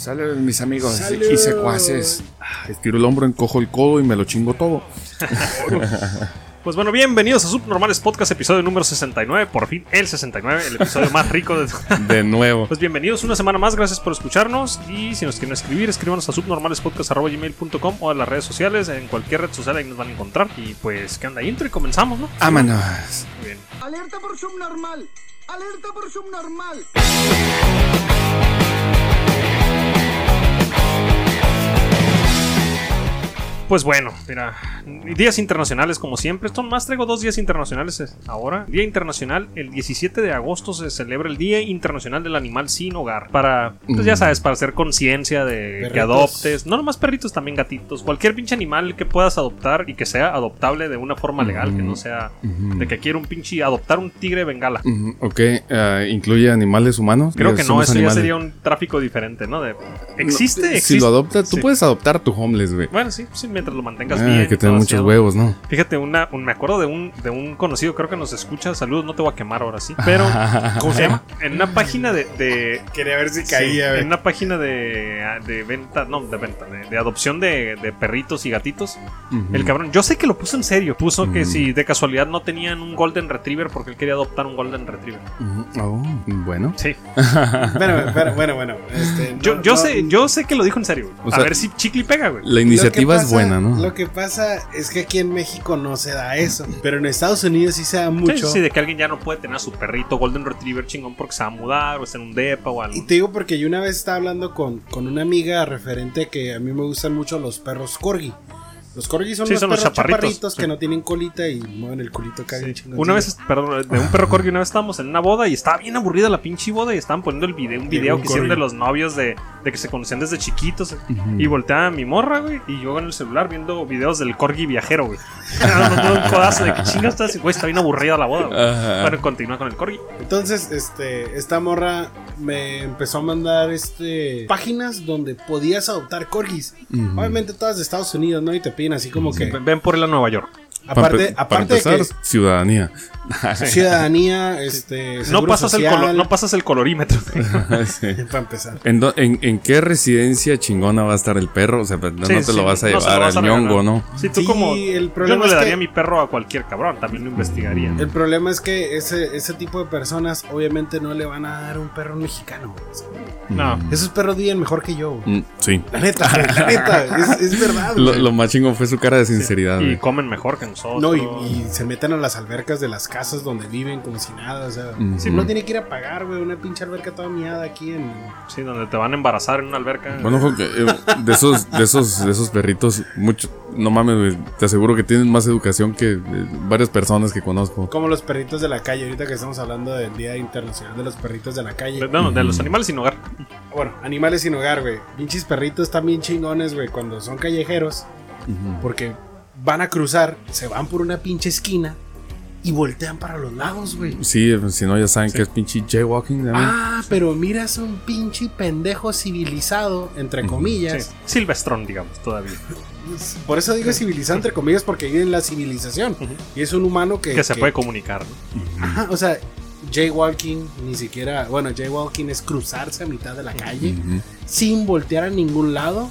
Sale mis amigos Salud. y secuaces. Ah, Estiro el hombro, encojo el codo y me lo chingo todo. Pues bueno, bienvenidos a Subnormales Podcast, episodio número 69. Por fin, el 69, el episodio más rico de. De nuevo. Pues bienvenidos una semana más, gracias por escucharnos. Y si nos quieren escribir, escríbanos a subnormalespodcast.gmail.com o a las redes sociales, en cualquier red social ahí nos van a encontrar. Y pues, ¿qué onda? Intro y comenzamos, ¿no? Vámonos. Muy bien. Alerta por subnormal. Alerta por subnormal. Pues bueno, mira, días internacionales como siempre. Esto más traigo dos días internacionales eh, ahora. Día internacional, el 17 de agosto se celebra el Día Internacional del Animal Sin Hogar. Para, pues ya Mm. sabes, para hacer conciencia de que adoptes. No nomás perritos, también gatitos. Cualquier pinche animal que puedas adoptar y que sea adoptable de una forma legal, que no sea Ujú. de que quiero un pinche adoptar un tigre bengala. Ok, ah, ¿incluye animales humanos? Creo que no, eso animales. ya sería un tráfico diferente, ¿no? De, ¿Existe? No, ¿Existe? Si lo adoptas, tú Sí. puedes adoptar tu homeless, güey. Bueno, sí, sí, mientras lo mantengas Ah, bien. hay que todo muchos huevos, ¿no? Fíjate, una, un- me acuerdo de un, de un conocido, creo que nos escucha. Saludos, no te voy a quemar ahora sí. Pero, ¿cómo se llama? En una página de. de- Quería ver si sí, caía, en güey. una página de, de venta, no, de venta, de, de adopción de, de perritos y gatitos. El cabrón, yo sé que lo puso en serio. Puso que si de casualidad no tenían un Golden Retriever porque él quería adoptar un Golden Retriever. Oh, bueno. Sí. Bueno, bueno, bueno, bueno. Este, Yo, no- yo, no- sé, yo sé que lo dijo en serio. a sea, ver si chicle pega, güey. La iniciativa es pasa- Lo que pasa es que aquí en México no se da eso. Pero en Estados Unidos sí se da Sí, mucho. sí, de que alguien ya no puede tener a su perrito Golden Retriever chingón porque se va a mudar o está en un depa o algo. Y te digo porque yo una vez estaba hablando con, con una amiga referente que a mí me gustan mucho los perros corgi. Los corgi son Sí, los son perros chaparritos, chaparritos, sí. que no tienen colita y mueven el culito acá chingón. Una vez, perdón, de un perro corgi, una vez estábamos en una boda y estaba bien aburrida la pinche boda y estaban poniendo el video, un video un que hicieron de los novios de, de que se conocían desde chiquitos. Y volteaba a mi morra, güey, y yo en el celular viendo videos del corgi viajero, güey. Un codazo de que chingas estás, güey, está bien aburrida la boda, güey. Ajá. Bueno, continúa con el corgi. Entonces, este, esta morra me empezó a mandar este páginas donde podías adoptar corgis. Ujú. Obviamente todas de Estados Unidos, ¿no? Y te piden así como que Ven, ven por él a Nueva York. Aparte, para aparte empezar, ciudadanía. que ciudadanía, este, No pasas, el social, colo- no pasas el colorímetro. Sí. para empezar. ¿En, do- en, en qué residencia chingona va a estar el perro? O sea, pues, no, Sí, no te sí, lo vas a no llevar vas a al regalar. ñongo, ¿no? Sí, tú Sí, como. el yo problema no es le que- daría mi perro a cualquier cabrón, también lo investigaría. El problema es que ese, ese tipo de personas obviamente no le van a dar un perro mexicano. No. Esos perros viven mejor que yo. Mm, sí. La neta, la neta, es, es verdad. Lo, más chingón fue su cara de sinceridad. Y comen mejor que nosotros. No, y, y se meten a las albercas de las casas donde viven como si nada. O sea, sí, no tiene que ir a pagar, güey, una pinche alberca toda miada aquí en. Sí, donde te van a embarazar en una alberca. Bueno, porque eh, de esos, de esos, de esos perritos, mucho, no mames, güey, te aseguro que tienen más educación que eh, varias personas que conozco. Como los perritos de la calle, ahorita que estamos hablando del Día Internacional de los Perritos de la Calle. no, de los animales sin hogar. Bueno, animales sin hogar, güey. Pinches perritos están bien chingones, güey, cuando son callejeros. Porque van a cruzar, se van por una pinche esquina y voltean para los lados, güey. Sí, eh, si no, ya saben que es pinche jaywalking. ¿no? Ah, pero miras un pinche pendejo civilizado, entre comillas. Sí. Silvestrón, digamos, todavía. Por eso digo civilizado, entre comillas, porque vive en la civilización. Y es un humano que. Que se puede comunicar. ¿no? Ajá, o sea, jaywalking, ni siquiera. Bueno, jaywalking es cruzarse a mitad de la calle sin voltear a ningún lado.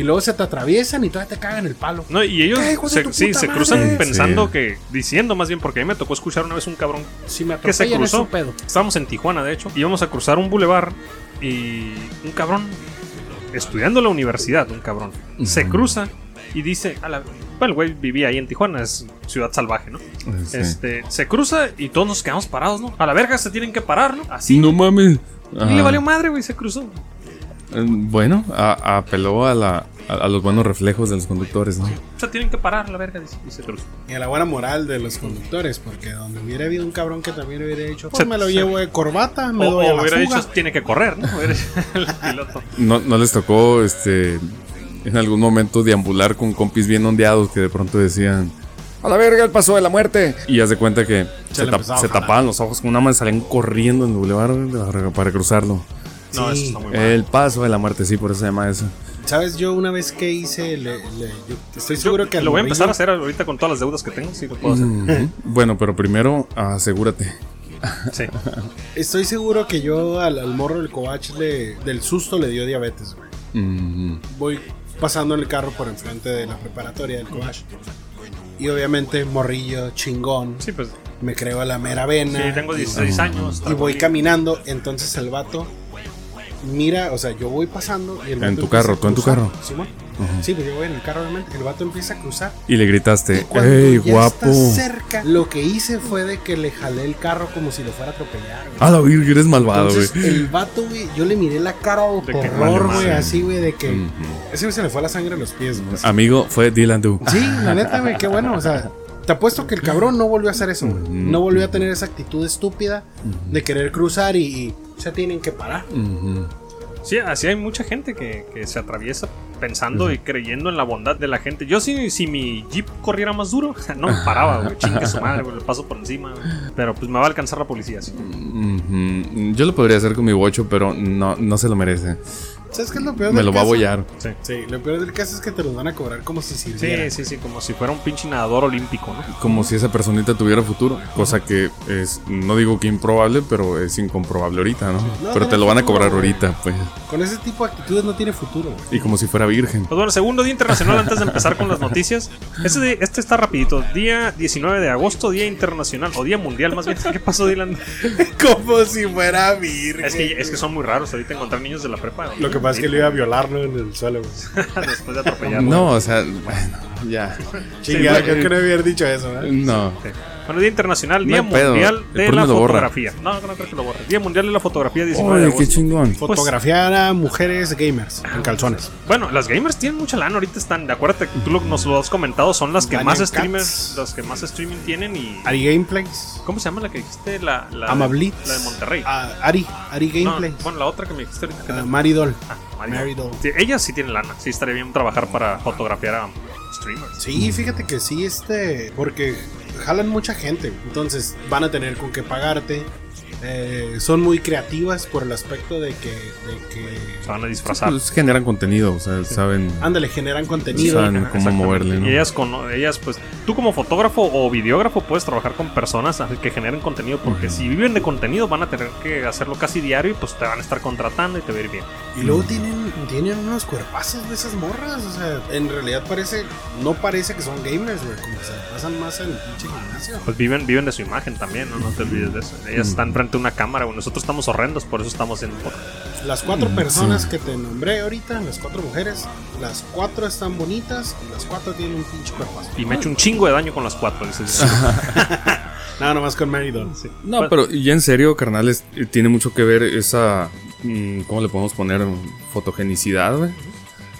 Y luego se te atraviesan y todavía te cagan el palo. No, y ellos ¿Qué, hijos de se, tu sí, se madre? cruzan Sí. pensando que, diciendo más bien, porque a mí me tocó escuchar una vez un cabrón Si me que se cruzó. pedo. Estábamos en Tijuana, de hecho, íbamos a cruzar un bulevar y un cabrón, estudiando en la universidad, un cabrón, se cruza y dice, a la, bueno, el güey vivía ahí en Tijuana, es ciudad salvaje, ¿no? Sí. Este, se cruza y todos nos quedamos parados, ¿no? A la verga se tienen que parar, ¿no? Así. No mames. Y le Ajá. valió madre, güey, se cruzó. Bueno, a- apeló a, la, a, a los buenos reflejos de los conductores, ¿no? O sea, tienen que parar la verga, dice, y se a la buena moral de los conductores, porque donde hubiera habido un cabrón que también hubiera dicho, pues Se- me lo se- llevo de corbata, me O, doy a o la hubiera fuga. dicho, tiene que correr, ¿no? No, no les tocó este en algún momento deambular con compis bien ondeados que de pronto decían a la verga el paso de la muerte y haz de cuenta que se, tap- se jalar. tapaban los ojos con una mano y salían corriendo en el bulevar para cruzarlo No, Sí. eso está muy mal. el paso de la muerte sí por eso se llama eso ¿Sabes? Yo una vez que hice, le- le- yo estoy seguro que al lo voy a empezar a hacer ahorita con todas las deudas que tengo, sí lo puedo hacer. Ujú. bueno pero primero asegúrate Sí. Estoy seguro que yo al, al morro del Covach le, del susto le dio diabetes, güey. Mm, Voy pasando en el carro por enfrente de la preparatoria del Covach. Y obviamente, morrillo, chingón. Sí, pues. Me creo a la mera vena. Sí, tengo 16 años. Y voy mi- caminando, entonces el vato mira, o sea, yo voy pasando y el En tu carro, tú en tu carro. Simón. Sí, pues yo voy en el carro, obviamente. El vato empieza a cruzar. Y le gritaste, ¡Ey, guapo! está cerca, lo que hice fue de que le jalé el carro como si lo fuera a atropellar. güey. A la virgen, eres malvado, güey. Entonces, el vato, güey, yo le miré la cara de horror, güey, madre. así, güey, de que. Ujú. Ese güey se le fue la sangre a los pies, güey. Amigo, fue Dylan Du. Sí, la neta, güey, qué bueno. O sea, te apuesto que el cabrón no volvió a hacer eso, güey. Ujú. No volvió a tener esa actitud estúpida de querer cruzar y, y se tienen que parar. Ujú. Sí, así hay mucha gente que, que se atraviesa pensando y creyendo en la bondad de la gente. Yo si, si mi jeep corriera más duro, no me paraba, güey. Chingue su madre, güey. Le paso por encima, güey. Pero pues me va a alcanzar la policía, así. Ujú. Yo lo podría hacer con mi bocho, pero no, no se lo merece. ¿Sabes qué es lo peor Me lo va a bollar. Sí. Sí, lo peor del caso es que te los van a cobrar como si sirviera. Sí, sí, sí, como si fuera un pinche nadador olímpico, ¿no? Como si esa personita tuviera futuro. Cosa que es, no digo que improbable, pero es incomprobable ahorita, ¿no? pero te lo van a cobrar ahorita, pues. Con ese tipo de actitudes no tiene futuro, güey. Y como si fuera virgen. Pues bueno, segundo día internacional antes de empezar con las noticias. Este, este está rapidito. Día 19 de agosto, Día Internacional, o Día Mundial más bien. ¿Qué pasó, Dylan? como si fuera virgen. Es que, es que son muy raros ahorita encontrar niños de la prepa. güey. Lo que pasa es que le iba a violarlo en el suelo, güey. Después de atropellarlo. No, o sea, bueno, ya. Chingada, creo que no haber dicho eso, ¿eh? No. Bueno, Día Internacional, No Día. Mundial de la. Fotografía. No, no creo que lo borre. Día Mundial de la Fotografía, 19 de Oye, agosto. qué chingón. Fotografiar a mujeres gamers en calzones. Bueno, las gamers tienen mucha lana ahorita están, de acuérdate que tú lo- nos lo has comentado, son las que Daniel más streamers, las que más streaming tienen y Ari Gameplays. ¿cómo se llama la que dijiste? La la, Amablitz. la de Monterrey. Ah, Ari. Ari No, Gameplays. bueno, la otra que me dijiste ahorita Ah, era- Maridol. ah, Mario. Maridol. Sí, ellas sí tienen lana. Sí estaría bien trabajar para fotografiar a streamers. Sí, fíjate que sí, este. Porque jalan mucha gente. Entonces van a tener con qué pagarte. Eh, son muy creativas por el aspecto de que. De que Se van a disfrazar. Pues generan contenido, o sea, saben, ándale, generan contenido. saben cómo moverle, ¿no? Y ellas, con, ellas, pues, tú como fotógrafo o videógrafo puedes trabajar con personas que generen contenido, porque si viven de contenido van a tener que hacerlo casi diario y pues te van a estar contratando y te va a ir bien. Y luego tienen, tienen unos cuerpazos de esas morras. O sea, en realidad parece. No parece que son gamers, güey. Como se pasan más en el pinche gimnasio. Pues viven, viven de su imagen también, ¿no? No te olvides de eso. Ellas están frente a una cámara, güey. Nosotros estamos horrendos, por eso estamos en podcast. Las cuatro personas que te nombré ahorita, las cuatro mujeres, las cuatro están bonitas y las cuatro tienen un pinche cuerpazo. Y me he hecho un chingo de daño con las cuatro, dices. Nada, nomás con Mary. Sí. No, Pues, pero ya en serio, carnales, tiene mucho que ver esa. mm, ¿Cómo le podemos poner? Fotogenicidad, güey.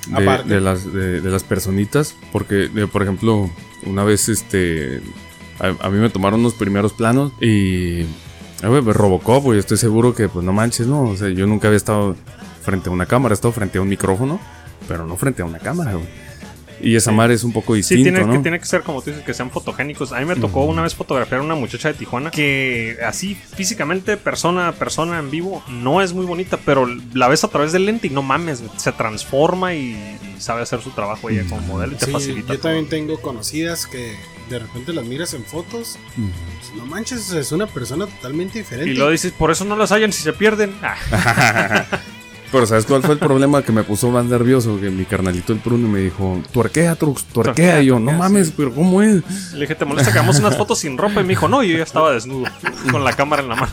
De, Aparte. de las, de, de las personitas. Porque, por ejemplo, una vez este. A, a mí me tomaron los primeros planos y. eh, güey, pues, Robocop, güey. Estoy seguro que, pues no manches, ¿no? O sea, yo nunca había estado frente a una cámara, he estado frente a un micrófono, pero no frente a una cámara, güey. Y esa madre es un poco Sí, distinto, tiene, ¿no? que, tiene que ser como tú dices, que sean fotogénicos. A mí me tocó una vez fotografiar a una muchacha de Tijuana que así físicamente, persona a persona en vivo, no es muy bonita, pero la ves a través del lente y no mames, se transforma y, y sabe hacer su trabajo ella como modelo y te Sí, facilita. yo todo. también tengo conocidas que de repente las miras en fotos. pues, no manches, es una persona totalmente diferente. Y lo dices, por eso no las hallan si se pierden. Ah, Pero ¿sabes cuál fue el problema que me puso más nervioso? Que mi carnalito el Bruno me dijo, tuerquea, Trux, tuerquea. Y yo, no mames, pero ¿cómo es? le dije, ¿te molesta que hagamos unas fotos sin ropa? Y me dijo, no, yo ya estaba desnudo, con la cámara en la mano.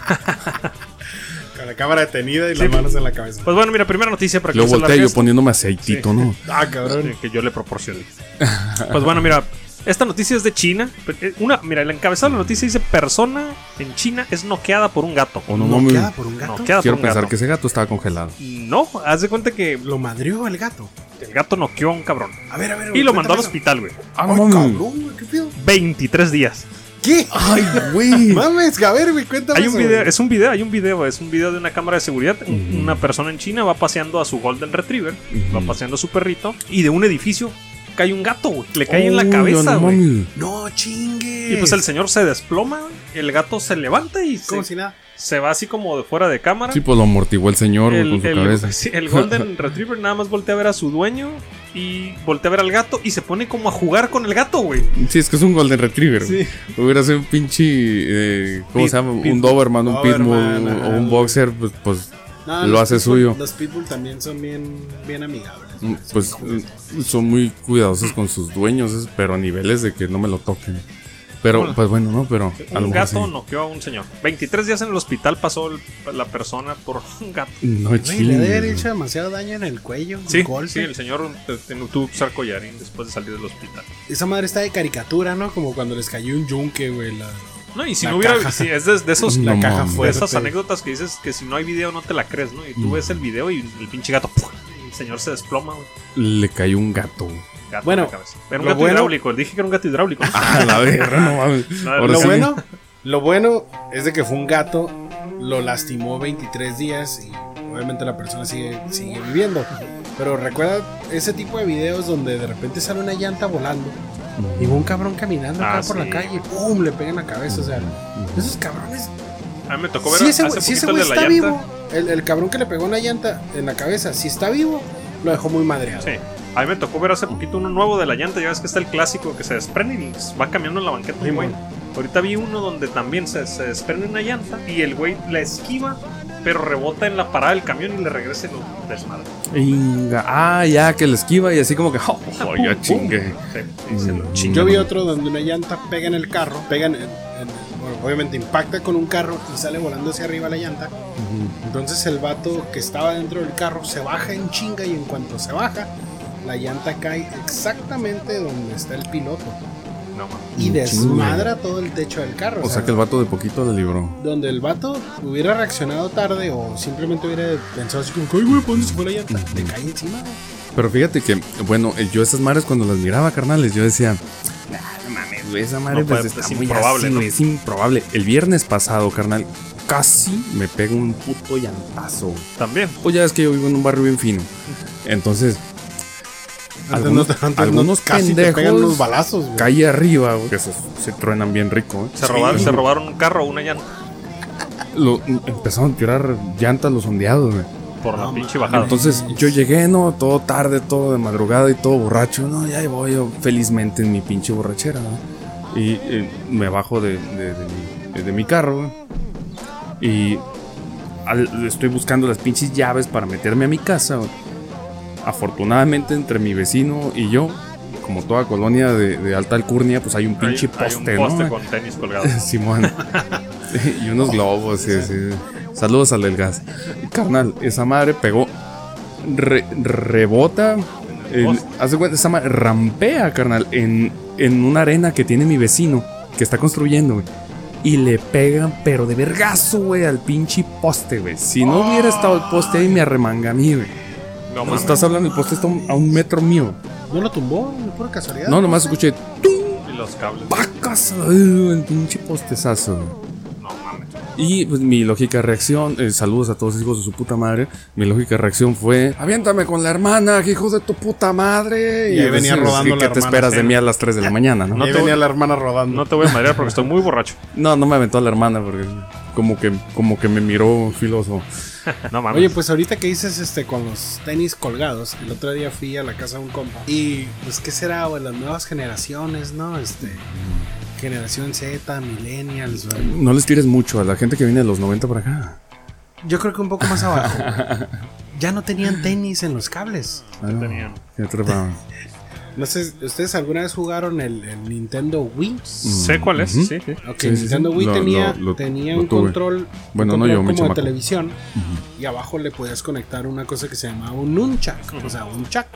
Con la cámara detenida y Sí. las manos en la cabeza. Pues bueno, mira, primera noticia para que se volteé yo poniéndome aceitito, ¿no? Ah, cabrón. Que yo le proporcioné. Pues bueno, mira, esta noticia es de China. Eh, Una, mira, el encabezado de la noticia dice: Persona en China es noqueada por un gato. O no, ¿No mames. queda por un gato? Noqueada Quiero por un pensar gato. que ese gato estaba congelado. No, haz de cuenta que Lo madrió el gato. el gato noqueó a un cabrón. A ver, a ver. Y lo mandó al hospital, güey. Ah, Ay, no cabrón, güey, ¿qué pedo? 23 días. ¿Qué? Ay, güey. Mames, a ver, güey, cuéntame Hay un eso, video, es un video, hay un video, es un video de una cámara de seguridad. Una persona en China va paseando a su Golden Retriever, va paseando a su perrito, y de un edificio cae un gato, güey. Le cae en la cabeza, no güey. No chingue. Y pues el señor se desploma, el gato se levanta y Como se, si nada. se va así como de fuera de cámara. Sí, pues lo amortiguó el señor el, con su el- cabeza. sí, el Golden Retriever nada más voltea a ver a su dueño y voltea a ver al gato y se pone como a jugar con el gato, güey. Sí, es que es un Golden Retriever. Sí. Hubiera sido un pinche. eh, ¿Cómo Pit- se llama? pit- un Doberman, un Pitbull o un Boxer, pues. pues No, Lo hace pitbull- suyo. Los pitbull también son bien, bien amigables. Mm, pues mm, son muy cuidadosos con sus dueños, pero a niveles de que no me lo toquen. Pero, pues bueno, ¿no? Pero Un gato sí. noqueó a un señor. 23 días en el hospital pasó el- la persona por un gato. No, Güey, le debe haber chile. hecho demasiado daño en el cuello. un Sí, golpe. sí, el señor te- te- tuvo que usar collarín después de salir del hospital. Esa madre está de caricatura, ¿no? Como cuando les cayó un yunque, güey. La... No, y si La no hubiera. caja. sí, es de, de esos. No la caja fuerte. esas anécdotas que dices que si no hay video no te la crees, ¿no? Y tú ves el video y el pinche gato. ¡puf! Señor se desploma, güey. Le cayó un gato. Gato Bueno, en la cabeza. Era un lo gato bueno- hidráulico. Dije que era un gato hidráulico. ¿no? Ah, la verga, no mames. No, Ahora Lo sí. bueno, lo bueno es de que fue un gato, lo lastimó 23 días y obviamente la persona sigue, sigue viviendo. Pero recuerda ese tipo de videos donde de repente sale una llanta volando y un cabrón caminando acá Ah, por sí. la calle y ¡pum! le pega en la cabeza. O sea, esos cabrones. A mí me tocó ver Si ese, hace si ese güey el de la está llanta. vivo, el, el cabrón que le pegó una llanta en la cabeza, si está vivo, lo dejó muy madreado. Sí. A mí me tocó ver hace poquito uno nuevo de la llanta. Ya ves que está el clásico que se desprende y va cambiando en la banqueta. Güey. mon. Ahorita vi uno donde también se, se desprende una llanta y el güey la esquiva, pero rebota en la parada del camión y le regresa y lo desmadra. Inga. Ah, ya, que le esquiva y así como que. Oh, oh, ya chingue. Sí, sí, Mm. Yo vi otro donde una llanta pega en el carro, pega en- bueno, obviamente impacta con un carro y sale volando hacia arriba la llanta. Entonces el vato que estaba dentro del carro se baja en chinga y en cuanto se baja, la llanta cae exactamente donde está el piloto No, y desmadra todo el techo del carro. O sea que el vato de poquito le libró. donde el vato hubiera reaccionado tarde o simplemente hubiera pensado así como, ay güey, ¿por dónde se fue la llanta? Le cae encima. Pero fíjate que, bueno, yo esas madres cuando las miraba, carnales, yo decía, "Nah, no mames, güey, esa madre No pues, puede- está es muy improbable, así, ¿no? güey, es improbable. El viernes pasado, carnal, casi me pega un puto llantazo. También. Pues ya es que yo vivo en un barrio bien fino. Entonces, algunos, no te- antes algunos casi te pegan unos pendejos balazos, güey. calle arriba, güey, que esos se truenan bien rico. ¿eh? Se, robaron, se robaron un carro o una llanta Lo- empezaron a tirar llantas los ondeados, güey. por la pinche bajada. Entonces yo llegué, ¿no? Todo tarde, todo de madrugada y todo borracho. No, ya voy yo felizmente en mi pinche borrachera, ¿no? Y eh, me bajo de, de- de mi, de mi carro. Y al- estoy buscando las pinches llaves para meterme a mi casa. Afortunadamente entre mi vecino y yo, como toda colonia de, alta alcurnia, pues hay un pinche hay, poste, un poste ¿no? con tenis colgado. Simón. y unos globos. Saludos al del gas. Carnal, esa madre pegó. re- rebota. El- haz de cuenta, esa madre rampea, carnal, en, en una arena que tiene mi vecino que está construyendo, güey. Y le pegan, pero de vergazo, güey, al pinche poste, güey. Si no hubiera estado el poste ahí, me arremanga a mí, güey. No No mames. estás hablando, el poste está a un- metro mío. ¿No lo tumbó? ¿De pura casualidad? No, nomás escuché. Y los cables. ¡Pacas! El pinche postezazo, güey. No. Y pues mi lógica reacción, eh, saludos a todos los hijos de su puta madre. Mi lógica reacción fue: Aviéntame con la hermana, que hijo de tu puta madre. Y ahí venía pues, rodando ¿qué- la ¿Qué te esperas de mí a las 3 de la mañana, no? No No, te venía voy- la hermana rodando. No te voy a madrear porque estoy muy borracho. no, me aventó a la hermana porque como que, como que me miró filoso. No mames. Oye, pues ahorita que dices este con los tenis colgados, el otro día fui a la casa de un compa. Y pues qué será, güey, las nuevas generaciones, ¿no? Este generación Z, millennials. No les tires mucho a la gente que viene de los 90 para acá. Yo creo que un poco más abajo. ya no tenían tenis en los cables. Ah, no, tenían. ya trepaban. No sé, ¿ustedes alguna vez jugaron el, el Nintendo Wii? sé cuál es, sí, sí. Ok, Sí, sí, Nintendo sí. Wii Lo- tenía, lo- lo- tenía lo un tuve. control, Bueno, un no yo, mi como de chamaco. televisión y abajo le podías conectar una cosa que se llamaba un nunchak, o sea, un chac.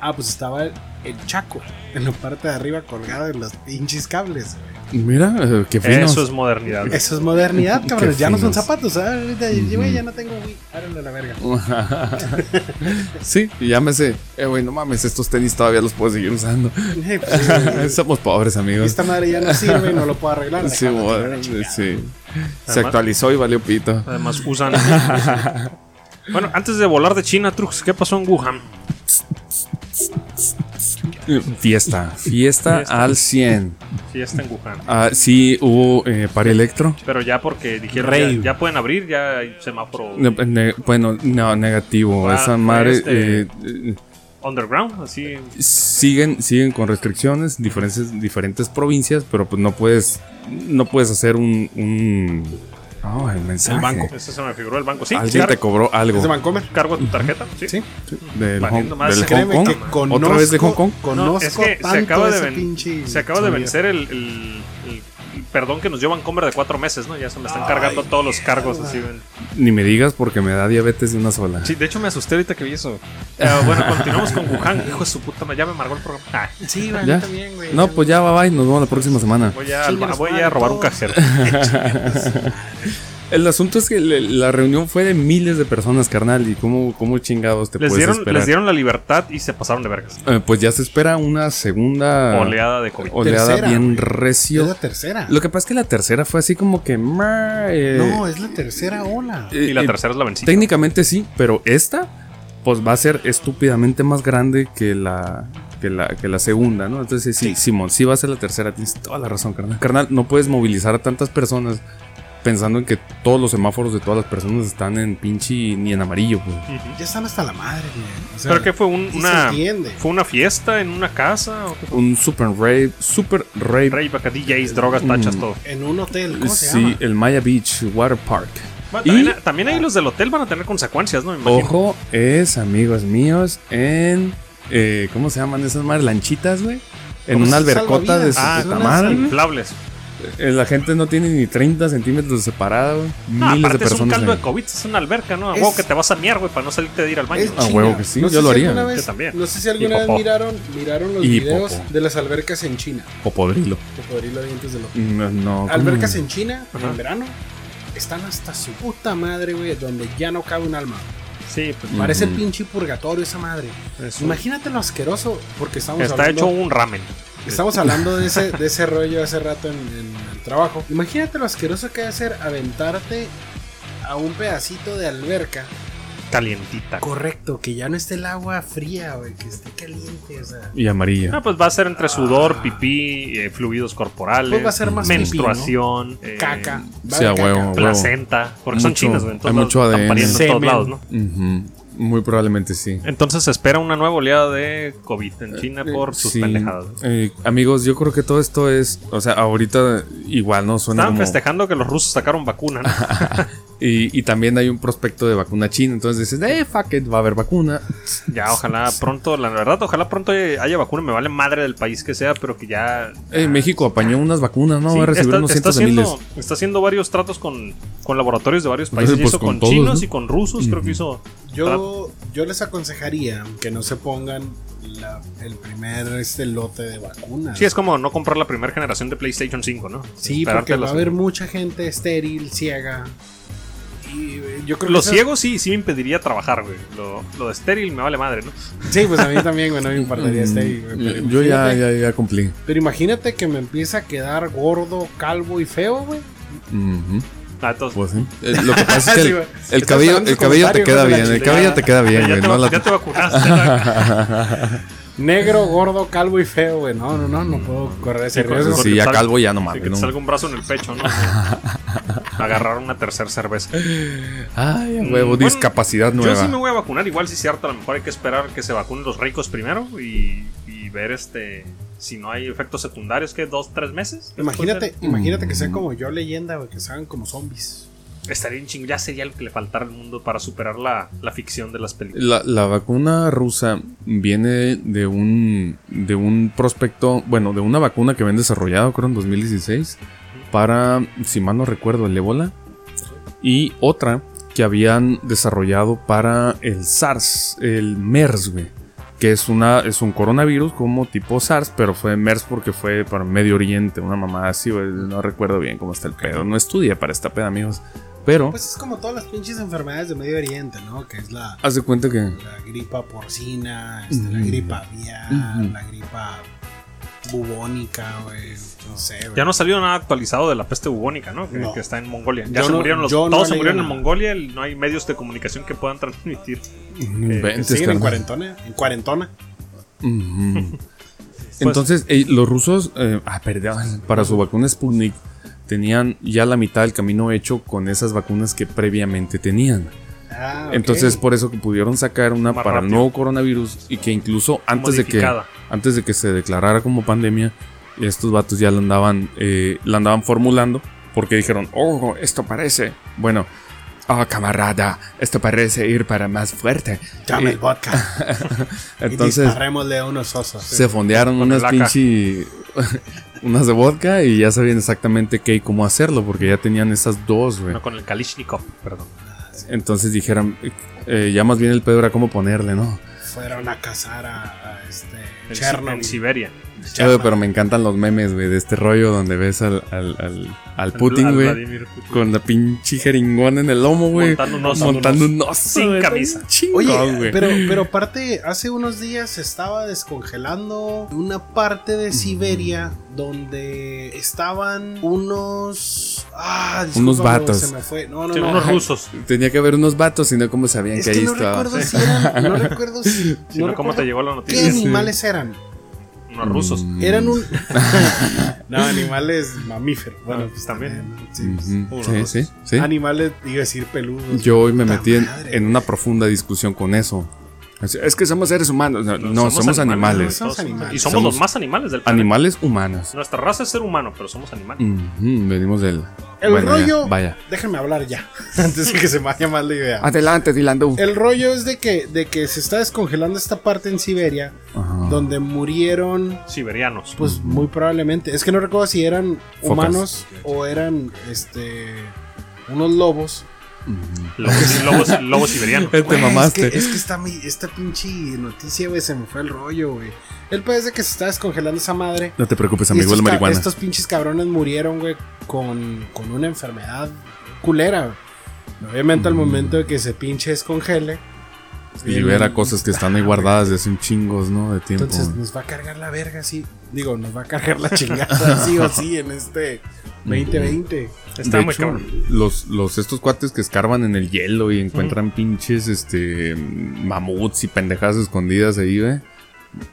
Ah, pues estaba el, el chaco en la parte de arriba colgado en los pinches cables. Mira, eh, qué finos. Eso es modernidad. Eso es modernidad, cabrón. Ya no son zapatos, ¿ah? Ahorita, ya no tengo Wii. La verga. sí, y sé. Eh, güey, no mames, estos tenis todavía los puedo seguir usando. Eh, pues, Somos pobres, amigos. esta madre ya no sirve y no lo puedo arreglar. Sí, bueno. Se actualizó y valió pito. Además usan. Bueno, antes de volar de China, Trux, ¿qué pasó en Wuhan? Fiesta, fiesta Fiesta. al 100. Fiesta en Wuhan. Ah, sí, hubo eh, par electro. Pero ya porque dijeron ya, ya pueden abrir, ya hay semáforo. Ne- ne- bueno, no, negativo. Ah, Esa madre. este- eh, eh, underground, así. Siguen, siguen con restricciones, diferentes, diferentes provincias, pero pues no puedes, no puedes hacer un, un oh, el mensaje. El banco. Ese se me figuró el banco. Sí, Alguien car- te cobró algo ¿Es de Vancomer? cargo tu tarjeta. Sí. Sí. del, Valiendo Hong, más. del Hong Kong. que conozco, Otra vez de Hong Kong. No, Conozco es que se acaba de, ven- se acaba de vencer el, el- el- el perdón que nos dio Vancomer de cuatro meses, ¿no? Ya se me están Ay, cargando todos los cargos mierda. así. Ni me digas porque me da diabetes de una sola. Sí, de hecho me asusté ahorita que vi eso. Eh, bueno, continuamos con Wuhan. Hijo de su puta madre, ya me amargó el programa. Ah, Sí, güey, también, güey. No, pues ya, bye bye, nos vemos la próxima semana. voy a, voy a robar un cajero. El asunto es que le- la reunión fue de miles de personas, carnal. ¿Y cómo, cómo chingados te Les puedes dieron, esperar? les dieron la libertad y se pasaron de vergas. Eh, pues ya se espera una segunda Oleada de COVID. oleada Tercera, bien recio. Es la tercera. Lo que pasa es que la tercera fue así como que... meh, eh, No, es la tercera ola. eh, y la eh, tercera es la vencida. Técnicamente sí, pero esta pues va a ser estúpidamente más grande que la que la, que la segunda, ¿no? Entonces sí, Simón, sí va a ser la tercera, tienes toda la razón, carnal. Carnal, no puedes movilizar a tantas personas pensando en que todos los semáforos de todas las personas están en pinche ni en amarillo, pues. Ya están hasta la madre, güey. O sea, ¿Pero qué fue? Un- una. ¿Fue una fiesta en una casa? ¿O qué fue? Un super rave, super rave. Rave, acá DJs, drogas, tachas, Mm. todo. En un hotel, ¿cómo se sí, llama? el Maya Beach Water Park. Bueno, Y- también, también ahí los del hotel van a tener consecuencias, ¿no? Me imagino. Ojo, es amigos míos en eh, ¿cómo se llaman esas madres? Lanchitas, güey. En una albercota de su Ah, puta madre, inflables. Eh, La gente no tiene ni 30 centímetros de separada, güey. No, Miles de aparte es un personas. caldo de ahí. COVID, es una alberca, ¿no? A Es- huevo que te vas a miar, güey, para no salirte de ir al baño. Ah, China. huevo que sí, No yo lo si haría. alguna Yo vez- también. No sé si alguna vez miraron, miraron los Y videos popó. de las albercas en China. Popodrilo. Cocodrilo dientes de loco. No, no, ¿cómo? Albercas en China, Ajá. en verano, están hasta su puta madre, güey, donde ya no cabe un alma. Sí, pues Mm. Parece el Ujú. pinche purgatorio esa madre. es un- Imagínate lo asqueroso, porque estamos está hablando, hecho un ramen. estamos hablando de ese, de ese rollo hace rato en, en el trabajo. Imagínate lo asqueroso que debe ser aventarte a un pedacito de alberca. Calientita. Correcto, que ya no esté el agua fría, güey, que esté caliente, o sea. Y amarilla. Ah, pues va a ser entre sudor, pipí, eh, fluidos corporales, Pues va a ser más menstruación, eh, Caca. va Sí, a caca. huevo. placenta, porque son chinos, güey. en todos hay mucho están ADN. pariendo en todos lados, ¿no? Ujú. Muy probablemente sí. Entonces se espera una nueva oleada de COVID en China por sus Sí. pendejadas. Eh, amigos, yo creo que todo esto es, o sea, ahorita igual no suena Estaban como- festejando que los rusos sacaron vacuna, ¿no? y, y también hay un prospecto de vacuna china, entonces dices, eh, fuck it, va a haber vacuna. ya, ojalá pronto, la verdad, ojalá pronto haya vacuna. Me vale madre del país que sea, pero que ya. Eh, México apañó unas vacunas, ¿no? Sí, va a recibir está, unos está cientos de miles. haciendo, está haciendo varios tratos con, con laboratorios de varios países. Entonces, hizo pues, con, con todos, chinos ¿no? y con rusos, creo que hizo. Yo, yo les aconsejaría que no se pongan la- el primer este lote de vacunas. Sí, es como no comprar la primera generación de PlayStation 5, ¿no? Sí, Esperarte porque va a haber mucha gente estéril, ciega. Yo creo Los que eso- ciegos sí, sí me impediría trabajar, güey. Lo, lo de estéril me vale madre, ¿no? Sí, pues a mí también, güey, no me importaría estéril. güey, Mm, Yo ya, ya, ya cumplí. Pero imagínate que me empieza a quedar gordo, calvo y feo, güey. Ujú. Ah, entonces, Pues sí. Eh, Lo que pasa es que el, cabello, el cabello te queda bien, el cabello te queda bien, ya, güey. te, No va- la- ya te vacunaste. Negro, gordo, calvo y feo, güey. No, no, no, no puedo correr ese Sí, riesgo. Sí, ya Sal- calvo ya no Sí, mames, que te ¿no? salga un brazo en el pecho, ¿no? Agarrar una tercera cerveza. Ay, huevo, Mm, bueno, discapacidad Yo nueva. sí me voy a vacunar, igual es cierto, a lo mejor hay que esperar que se vacunen los ricos primero y, y ver este si no hay efectos secundarios, que dos, tres meses. Imagínate, imagínate que Mm. sea como yo leyenda, güey, que se hagan como zombies. Estaría chingo, ya sería lo que le faltara al mundo para superar la, la ficción de las películas. La, la vacuna rusa viene de un, de un prospecto, bueno, de una vacuna que habían desarrollado, creo, en 2016, para, si mal no recuerdo, el ébola. Y otra que habían desarrollado para el SARS, el MERS, güey. Que es, una, es un coronavirus como tipo SARS, pero fue MERS porque fue para Medio Oriente, una mamá así, güey. No recuerdo bien cómo está el pedo. No estudié para esta peda, amigos. Pero, Pues es como todas las pinches enfermedades de Medio Oriente, ¿no? Que es la, haz de cuenta que. la gripa porcina, este, la gripa aviar, la gripa bubónica, güey. No sé, güey. Ya no salió nada actualizado de la peste bubónica, ¿no? Que, No. que está en Mongolia. Ya Yo se no- murieron los, no todos se murieron en. Mongolia, y no hay medios de comunicación que puedan transmitir. Inventes, ¿Siguen en cuarentona? ¿En cuarentona? Ujú. Entonces, eh, los rusos, eh, ah, perdón, para su vacuna Sputnik, tenían ya la mitad del camino hecho con esas vacunas que previamente tenían. Ah, ok. Entonces, por eso que pudieron sacar una Más para el rápido. nuevo coronavirus y que incluso antes de que, antes de que se declarara como pandemia, estos vatos ya la andaban, eh, la andaban formulando porque dijeron, oh, esto parece, bueno, oh, camarada, esto parece ir para más fuerte. Llame Y- el vodka. entonces, y disparémosle a unos osos. se fondearon unas pinche unas de vodka y ya sabían exactamente qué y cómo hacerlo porque ya tenían esas dos, güey. No, con el Kalishnikov, perdón. Entonces dijeron, eh, ya más bien el pedo era cómo ponerle, ¿no? Fueron a cazar a, a este En, Si- Chernobyl. en Siberia. Eh, pero me encantan los memes, güey, de este rollo donde ves al, al, al, al Putin, güey, con la pinche jeringón en el lomo, güey. Montando un oso. Montando un oso. Sin camisa. chingón, Oye, güey. pero, pero aparte, hace unos días se estaba descongelando una parte de Siberia donde estaban unos. Ah, Unos vatos. Se me fue. No, no, Sí, no. unos Ajá. rusos. Tenía que haber unos vatos, sino cómo sabían Es que que ahí no estaba. recuerdo si eran. No recuerdo si. Si no no, ¿cómo te llegó la ¿Qué noticia? animales eran? Unos rusos. Mm. Eran un. no, animales mamíferos. Bueno, Ah, pues también. también. sí, Unos Sí, sí, sí. Animales, iba a decir peludos. Yo hoy me metí en, en una profunda discusión con eso. Es- que somos seres humanos. No, no, somos, animales. animales. Somos animales. Y somos, Somos los más animales del planeta. Animales humanos. Nuestra raza es ser humano, pero somos animales. Venimos del. El Bueno, ya, rollo. vaya. Déjenme hablar ya. Antes de que se me vaya mal la idea. Adelante, Dilandu. El rollo es de que, de que se está descongelando esta parte en Siberia, Ajá. donde murieron, Siberianos. pues muy probablemente. Es que no recuerdo si eran Focas. humanos o eran este unos lobos. Lobos, lobos, lobos siberianos. Te Güey, mamaste. Es que, es que esta, mi- esta pinche noticia, güey, se me fue el rollo, güey. Es de que se está descongelando esa madre. No te preocupes, amigo, la marihuana. estos pinches cabrones murieron, güey, con, con una enfermedad culera. güey. Obviamente al Mm. momento de que se pinche descongele. Y libera cosas que están ahí guardadas desde un chingos, ¿no? De tiempo. Entonces nos va a cargar la verga, sí. Digo, nos va a cargar la chingada, sí o sí, en este 2020. Está de muy hecho, cabrón. los, los estos cuates que escarban en el hielo y encuentran pinches este mamuts y pendejadas escondidas ahí, güey.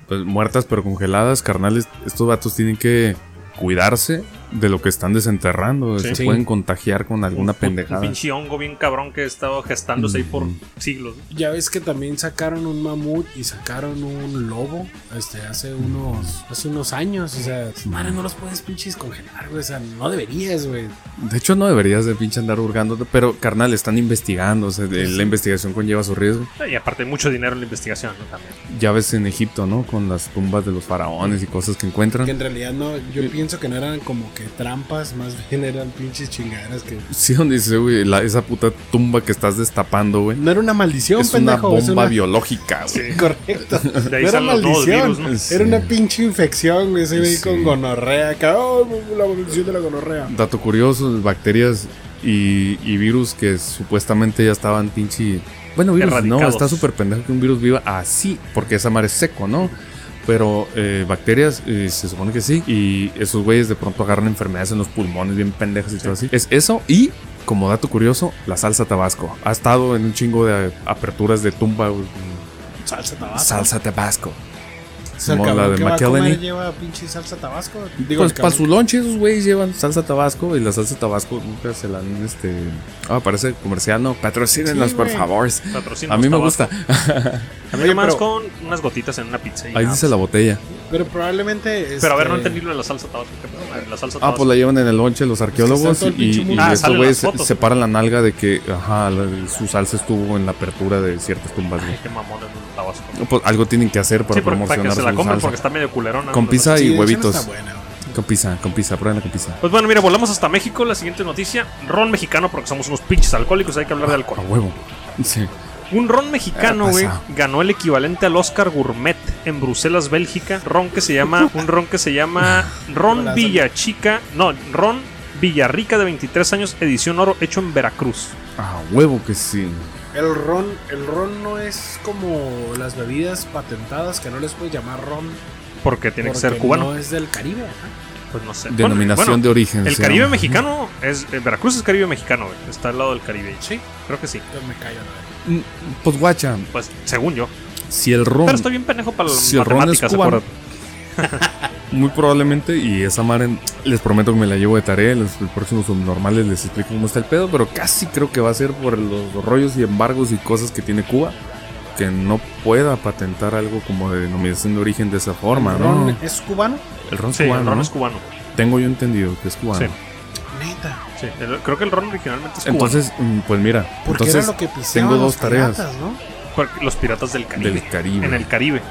Pues muertas pero congeladas, carnales, estos vatos tienen que cuidarse de lo que están desenterrando. Sí. Se Sí. pueden contagiar con alguna Un- pendejada. Un pinche hongo bien cabrón que ha estado gestándose ahí por siglos. Ya ves que también sacaron un mamut y sacaron un lobo este, hace unos hace unos años. O sea, madre, no los puedes pinches congelar, güey. O sea, no deberías, güey. De hecho, no deberías de pinche andar hurgándote, pero carnal, están investigando. O sea, la investigación conlleva su riesgo. Y aparte, mucho dinero en la investigación ¿no? también. Ya ves en Egipto, ¿no? Con las tumbas de los faraones y cosas que encuentran. Que en realidad no, yo pienso que no eran como que trampas, más bien eran pinches chingaderas que. Sí, donde dice, güey, la- esa puta tumba que estás destapando, güey. No era una maldición, Es una pendejo. es bomba una- biológica, güey. Correcto. De ahí no era maldición. virus, ¿no? Sí. Era una pinche infección, güey. Se ve Sí. con gonorrea. Acá, oh, la maldición de la gonorrea. Dato curioso, bacterias y, y virus que supuestamente ya estaban pinche... Bueno, virus no, está súper pendejo que un virus viva así, porque esa mar es seco, ¿no? Pero eh, bacterias eh, se supone que sí, y esos güeyes de pronto agarran enfermedades en los pulmones bien pendejas y todo así. Es eso y... Como dato curioso, la salsa tabasco. Ha estado en un chingo de aperturas de tumba. Salsa tabasco. Salsa tabasco. Como la de comer lleva pinche salsa tabasco. Digo, pues para su lonche esos güeyes llevan salsa tabasco y la salsa tabasco nunca se la han este ah parece comercial no patrocínenos Sí, por favor a mí me gusta A mí pero- con unas gotitas en una pizza. y ahí nada dice más. la botella Pero probablemente. Pero a ver, no este, entendí lo de la salsa tabasco. ¿Qué pedo? La salsa ah tabasco. pues la llevan en el lonche los arqueólogos y, y. Ah, estos güeyes separan la nalga de que ajá la- su salsa estuvo en la apertura de ciertas tumbas. Ay, qué el tabasco. pues algo tienen que hacer para Sí, porque, para que promocionar se la compren porque está medio culerona. Con pizza y huevitos está buena, güey. con pizza con pizza prueben con pizza Pues bueno, mira, volamos hasta México. La siguiente noticia: ron mexicano, porque somos unos pinches alcohólicos. Hay que hablar de alcohol. a huevo sí Un ron mexicano, Ah, güey, ganó el equivalente al Oscar Gourmet en Bruselas, Bélgica. Ron que se llama, un ron que se llama Ron Hola, Villa Chica, no, Ron Villarrica de 23 años, edición oro, hecho en Veracruz. a huevo que sí El ron, el ron no es como las bebidas patentadas que no les puedes llamar ron. Porque tiene que ser cubano. No es del Caribe. ajá. Pues no sé. denominación Bueno, de origen El Caribe mexicano es. eh, Veracruz es Caribe mexicano, güey. Está al lado del Caribe. Sí. Creo que sí. Yo me callo, la verdad. Mm, pues guacha Pues según yo. si el ron Pero estoy bien pendejo para las Si el ron es matemáticas, cubano. Muy probablemente, y esa madre, les prometo que me la llevo de tarea. Los, los próximos subnormales les explico cómo está el pedo, pero casi creo que va a ser por los rollos y embargos y cosas que tiene Cuba. Que no pueda patentar algo como de denominación de origen de esa forma, ¿Ron ¿no? es cubano? El ron es Sí, el cubano, ron ¿no? es cubano. Tengo yo entendido que es cubano. Sí. Neta. Sí, el- creo que el ron originalmente es cubano. Entonces, mm, pues mira, Porque entonces era lo que pisaban tengo los dos tareas piratas, ¿no? Los piratas del Caribe. del Caribe. En el Caribe.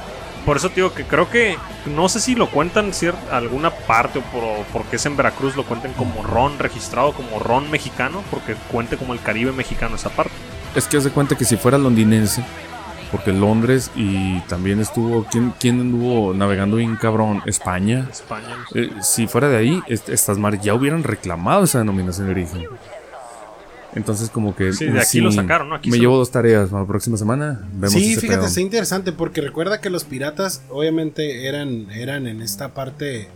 Por eso te digo que creo que no sé si lo cuentan cier- alguna parte o por, porque es en Veracruz lo cuenten como ron registrado como ron mexicano porque cuente como el Caribe mexicano esa parte. Es que haz de cuenta que si fuera londinense, porque Londres y también estuvo, ¿quién, quién anduvo navegando bien cabrón? España. España. Eh, si fuera de ahí, est- estas mares ya hubieran reclamado esa denominación de origen. Entonces como que... Sí, de aquí lo sacaron, ¿no? Aquí me se llevo dos tareas, la próxima semana vemos Sí, ese fíjate, pedo. está interesante porque recuerda que los piratas obviamente eran, eran en esta parte,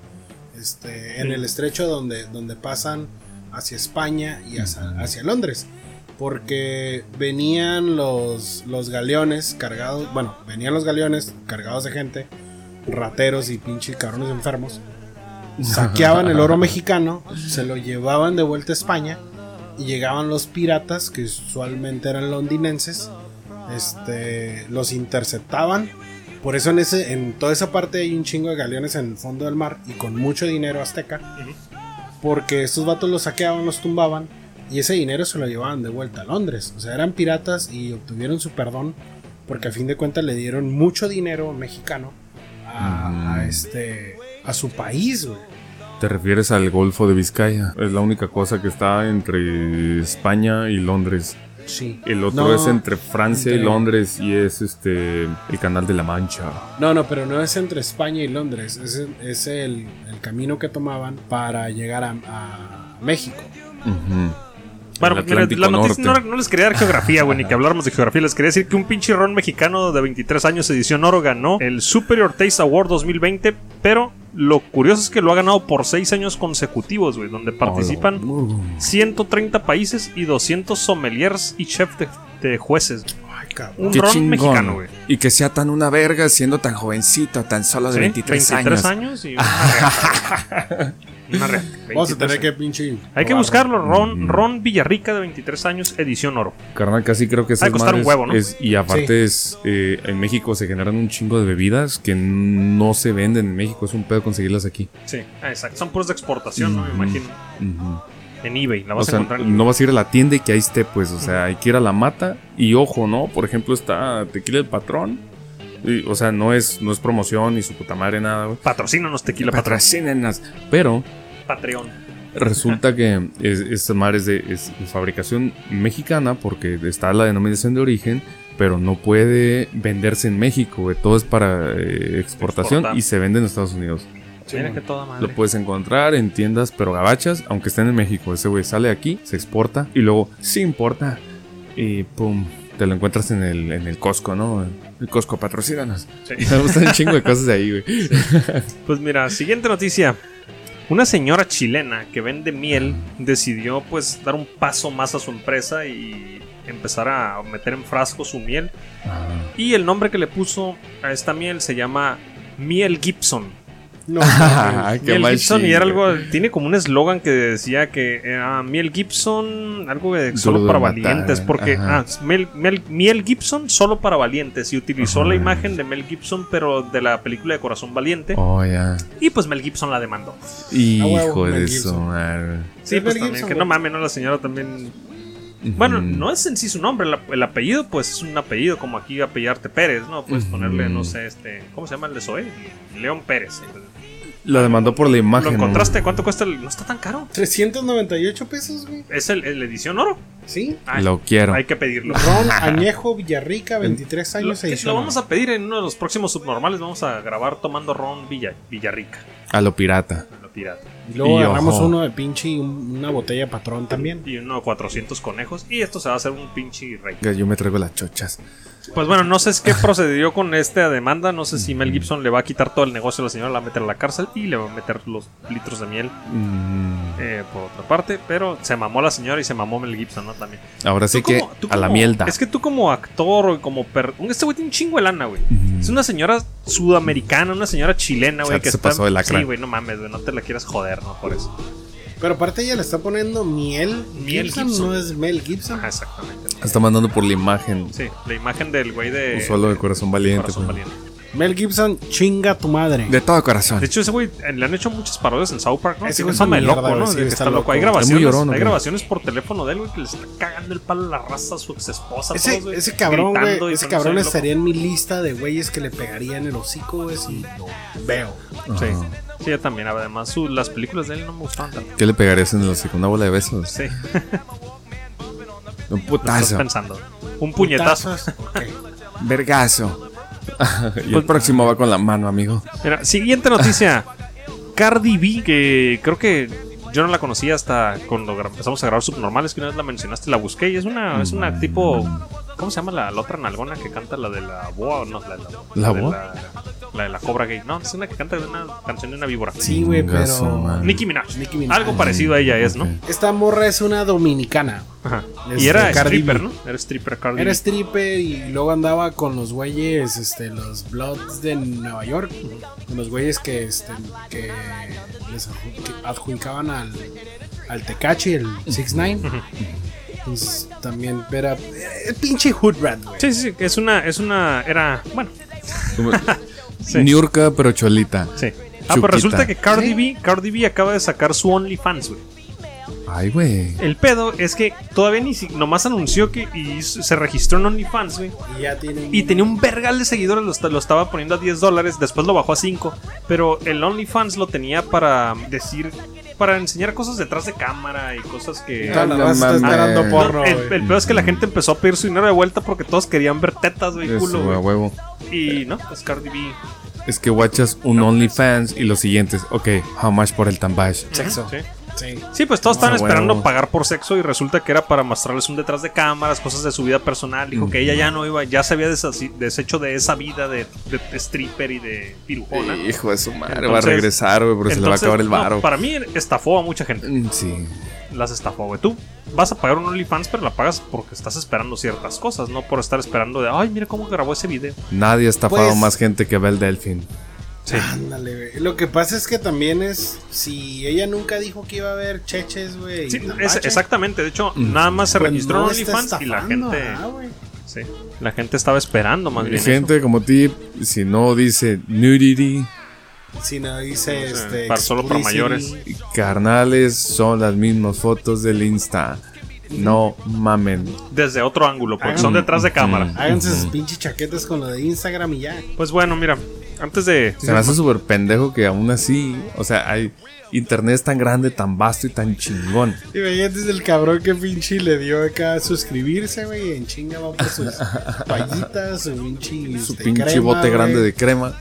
este, en Sí. el estrecho donde, donde pasan hacia España y hacia, hacia Londres. Porque venían los, los galeones cargados, bueno, venían los galeones cargados de gente, rateros y pinches cabrones enfermos. Saqueaban el oro mexicano, se lo llevaban de vuelta a España y llegaban los piratas, que usualmente eran londinenses, este, los interceptaban. Por eso en, ese, en toda esa parte hay un chingo de galeones en el fondo del mar y con mucho dinero azteca. Porque estos vatos los saqueaban, los tumbaban y ese dinero se lo llevaban de vuelta a Londres. O sea, eran piratas y obtuvieron su perdón porque a fin de cuentas le dieron mucho dinero mexicano a, a este a su país, güey. Te refieres al Golfo de Vizcaya. Es la única cosa que está entre España y Londres. Sí. El otro No, es entre Francia y Londres y es este el Canal de la Mancha. No, no, pero no es entre España y Londres. Es, es el, el camino que tomaban para llegar a, a México. Ujú. Bueno, mira, la noticia Norte. no, no les quería dar geografía, güey, ni que habláramos de geografía. Les quería decir que un pinche ron mexicano de 23 años, edición oro, ganó el Superior Taste Award 2020. Pero lo curioso es que lo ha ganado por 6 años consecutivos, güey, donde participan Uh. 130 países y 200 sommeliers y chefs de, de jueces. Ay, cabrón. Un Qué ron chingón. mexicano, güey. Y que sea tan una verga siendo tan jovencito, tan solo de ¿Sí? 23, 23 años. años y una. Una Vamos a 23 tener que pinche. Hay que buscarlo, Ron, Mm. Ron Villarrica de 23 años, edición oro. Carnal, casi creo que esas costar un huevo, ¿no? es- y aparte es eh, en México se generan un chingo de bebidas que no se venden en México. Es un pedo conseguirlas aquí. Sí, ah, exacto. Son puros de exportación, ¿no? Me imagino. En eBay, la O vas a encontrar en no vas a ir a la tienda y que ahí esté, pues. O sea, hay que ir a la mata. Y ojo, ¿no? Por ejemplo, está Tequila el Patrón. Y, o sea, no es, no es promoción ni su puta madre, nada, güey. Patrocínanos tequila patrón. Patrocínenos. Pero Patreon. resulta que es, esta madre es de, es de fabricación mexicana porque está la denominación de origen. Pero no puede venderse en México, güey. Todo es para eh, exportación Exportar. y se vende en Estados Unidos. Mira que toda madre. Lo puedes encontrar en tiendas, pero gabachas, aunque estén en México. Ese güey sale aquí, se exporta y luego se importa y pum, te lo encuentras en el, en el Costco, ¿no? El Costco patrocínanos. Sí. Me gustan un chingo de cosas de ahí, güey. Pues mira, siguiente noticia. Una señora chilena que vende miel decidió pues dar un paso más a su empresa y empezar a meter en frasco su miel. Y el nombre que le puso a esta miel se llama Miel Gibson. No, qué Miel Gibson y era algo, tiene como un eslogan que decía que era Miel Gibson, algo de solo Duro para matar, valientes, porque ah, es Mel, Mel- Miel Gibson solo para valientes y utilizó Ajá. la imagen de Mel Gibson pero de la película de Corazón Valiente Oh, ya. y pues Mel Gibson la demandó. Hijo huevo, de eso, madre. Sí, Es pues también, Gibson, que no mames, no la señora también. Bueno, no es en sí su nombre, la- el apellido pues es un apellido como aquí apellidarte Pérez, ¿no? Puedes ponerle, no sé, este, ¿cómo se llama el de Zoe? León Pérez. La demandó por la imagen. ¿Lo encontraste? ¿Cuánto cuesta? el- No está tan caro. 398 pesos, güey. ¿Es el, el edición oro? Sí. Ay, Lo quiero. Hay que pedirlo. Ron Añejo Villarrica, 23 Lo, años que- edición. lo vamos a pedir en uno de los próximos subnormales. Vamos a grabar tomando ron Villa, Villarrica, A lo pirata. lo pirata. Y luego Y agarramos ojo. uno de pinche y un- una botella patrón también. Y uno de 400 conejos. Y esto se va a hacer un pinche rey. Yo me traigo las chochas. Pues bueno, no sé qué procedió con esta demanda. No sé si Mel Gibson le va a quitar todo el negocio a la señora, la va a meter a la cárcel y le va a meter los litros de miel Mm, eh, por otra parte. Pero se mamó la señora y se mamó Mel Gibson, ¿no? También. ahora sí que como- a la mierda. Es que tú como actor o como... Per este güey tiene un chingo de lana, güey. Mm. Es una señora sudamericana, una señora chilena, güey, sea, que se está. pasó de lacra. Sí, güey, no mames, güey, no te la quieras joder, ¿no? Por eso. Pero aparte ella le está poniendo miel. Miel Gibson, Gibson. no es Mel Gibson. Ajá, exactamente. Está mandando por la imagen. Sí, la imagen del güey de. Solo de corazón valiente. Corazón. Valiente. Mel Gibson, chinga tu madre. De todo corazón. De hecho, ese güey eh, le han hecho muchas parodias en South Park, ¿no? Ese güey es de una loco, ¿no? sí, está está loco. loco. Hay Es grabaciones, llorón, ¿o hay grabaciones por teléfono de él, güey, que le está cagando el palo a la raza a su ex esposa. Ese, todos, ese cabrón, güey, ese cabrón loco. estaría en mi lista de güeyes que le pegaría en el hocico, güey, si lo veo. Sí, Ajá. Sí, yo también. Además, su- las películas de él no me gustaban tanto. ¿Qué le pegarías en hocico? ¿Una bola de besos? Sí, Un lo estás putazo. pensando. Un puñetazo. Vergazo. y el próximo va con la mano, amigo. Mira, siguiente noticia. Cardi B, que creo que yo no la conocía hasta cuando empezamos a grabar Subnormales, que una vez la mencionaste, la busqué y es una, es una tipo... ¿Cómo se llama la, la otra nalgona que canta la de la boa? No, la, de la, ¿La de boa? La, la de la cobra gay. No, es una que canta de una canción de una víbora. Sí, güey, pero. Nicki Minaj. Nicki Minaj. Algo parecido a ella es, ¿no? Esta morra es una dominicana. Ajá. Es Y era Cardi stripper, B. ¿no? Era stripper Cardi Era stripper y luego andaba con los güeyes, este, los Bloods de Nueva York. Con los güeyes que, este, que les adju- que adjudicaban al, al Tecachi, el 6ix9ine. Entonces también era eh, pinche hood rat, güey. Sí, sí, es una, es una, era, bueno, Como- sí. Niurka, pero cholita. Sí. Ah, pero Chuquita. resulta que Cardi Sí. B, Cardi B acaba de sacar su OnlyFans, güey. Ay, güey. El pedo es que todavía ni si, nomás anunció que y se registró en OnlyFans, güey. Y ya tiene Y tenía un vergal de seguidores, lo, lo estaba poniendo a 10 dólares, después lo bajó a 5. Pero el OnlyFans lo tenía para decir, para enseñar cosas detrás de cámara y cosas que... Toda la No raza está mames. esperando porno, el, pedo es que la gente empezó a pedir su dinero de vuelta porque todos querían ver tetas, güey, Eso, culo, huevo. Y no, pues Cardi B. Es que watchas un OnlyFans y los siguientes. Ok, how much por el tambash? Sexo. Sí. Sí. Sí, pues todos estaban Ah, esperando huevo. pagar por sexo y resulta que era para mostrarles un detrás de cámaras, cosas de su vida personal. Dijo que ella ya no iba, ya se había deshecho de esa vida de, de stripper y de pirujona. Hijo de su madre, va a regresar, güey, pero se le va a acabar el no, varo. para mí estafó a mucha gente. Mm, Sí. Las estafó, güey. Tú vas a pagar un OnlyFans, pero la pagas porque estás esperando ciertas cosas, no por estar esperando de, ay, mira cómo grabó ese video. Nadie ha estafado Pues- más gente que Bel Delfin. Ándale, güey. Lo que pasa es que también es. Si ella nunca dijo que iba a haber cheches, güey. y Sí, es- exactamente. De hecho, nada más se pues registró no OnlyFans y la gente. ah, güey. Sí, la gente estaba esperando más bien. gente como ti, si no dice nudity, Si no dice No sé, este. para- solo para mayores. carnales, son las mismas fotos del Insta. No mamen. Desde otro ángulo, porque Hagan- son detrás de cámara. Háganse sus pinches chaquetas con lo de Instagram y ya. Pues bueno, mira, antes de. Se me hace súper pendejo que aún así, o sea, hay internet es tan grande, tan vasto y tan chingón. Y veía desde el cabrón que pinche le dio acá a suscribirse, güey. En chinga va por sus toallitas, su pinche. Su este, pinche crema, bote güey, grande de crema.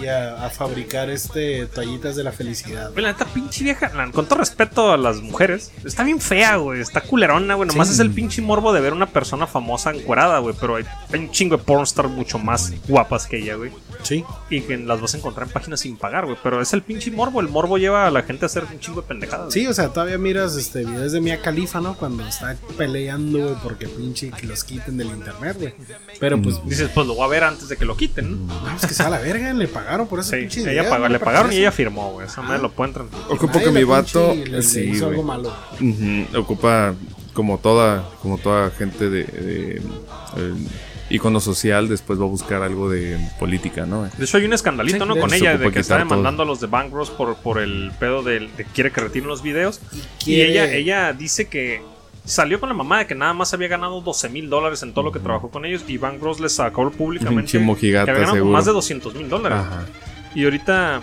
Y a, a fabricar este toallitas de la felicidad. Güey, la neta, pinche vieja, la- con todo respeto a las mujeres, está bien fea, güey. Está culerona, güey. Nomás Sí. es el pinche morbo de ver una persona famosa encuerada, güey. Pero hay, hay un chingo de pornstar mucho más guapas que ella, güey. Sí. Y que las vas a encontrar en páginas sin pagar, güey. Pero es el pinche morbo. El morbo lleva a la gente a hacer un chingo de pendejadas. Sí, o sea, todavía miras este videos de Mia Khalifa, ¿no? Cuando está peleando, güey, porque pinche que los quiten del internet, güey. Pero pues, Dices, pues lo voy a ver antes de que lo quiten, ¿no? vamos que sea la verga, le pagaron por ese Sí, pinche ella video, pagó- no le pagaron y ella firmó, güey. Esa madre lo pueden transmitir. Ocupo que mi vato. le- hizo algo malo. Ocupa como toda, como toda gente de, de, eh, ícono social, después va a buscar algo de política, ¿no? De hecho, hay un escandalito, Sí, ¿no? de Con ella, de que está todo. demandando a los de Bank Bros por, por el pedo del- de, quiere que retiren los videos. Y, quiere- ella, ella dice que salió con la mamá de que nada más había ganado 12 mil dólares en todo lo que trabajó con ellos. Y Bank Bros les sacó públicamente que había ganado seguro. más de 200 mil dólares. Ajá. Y ahorita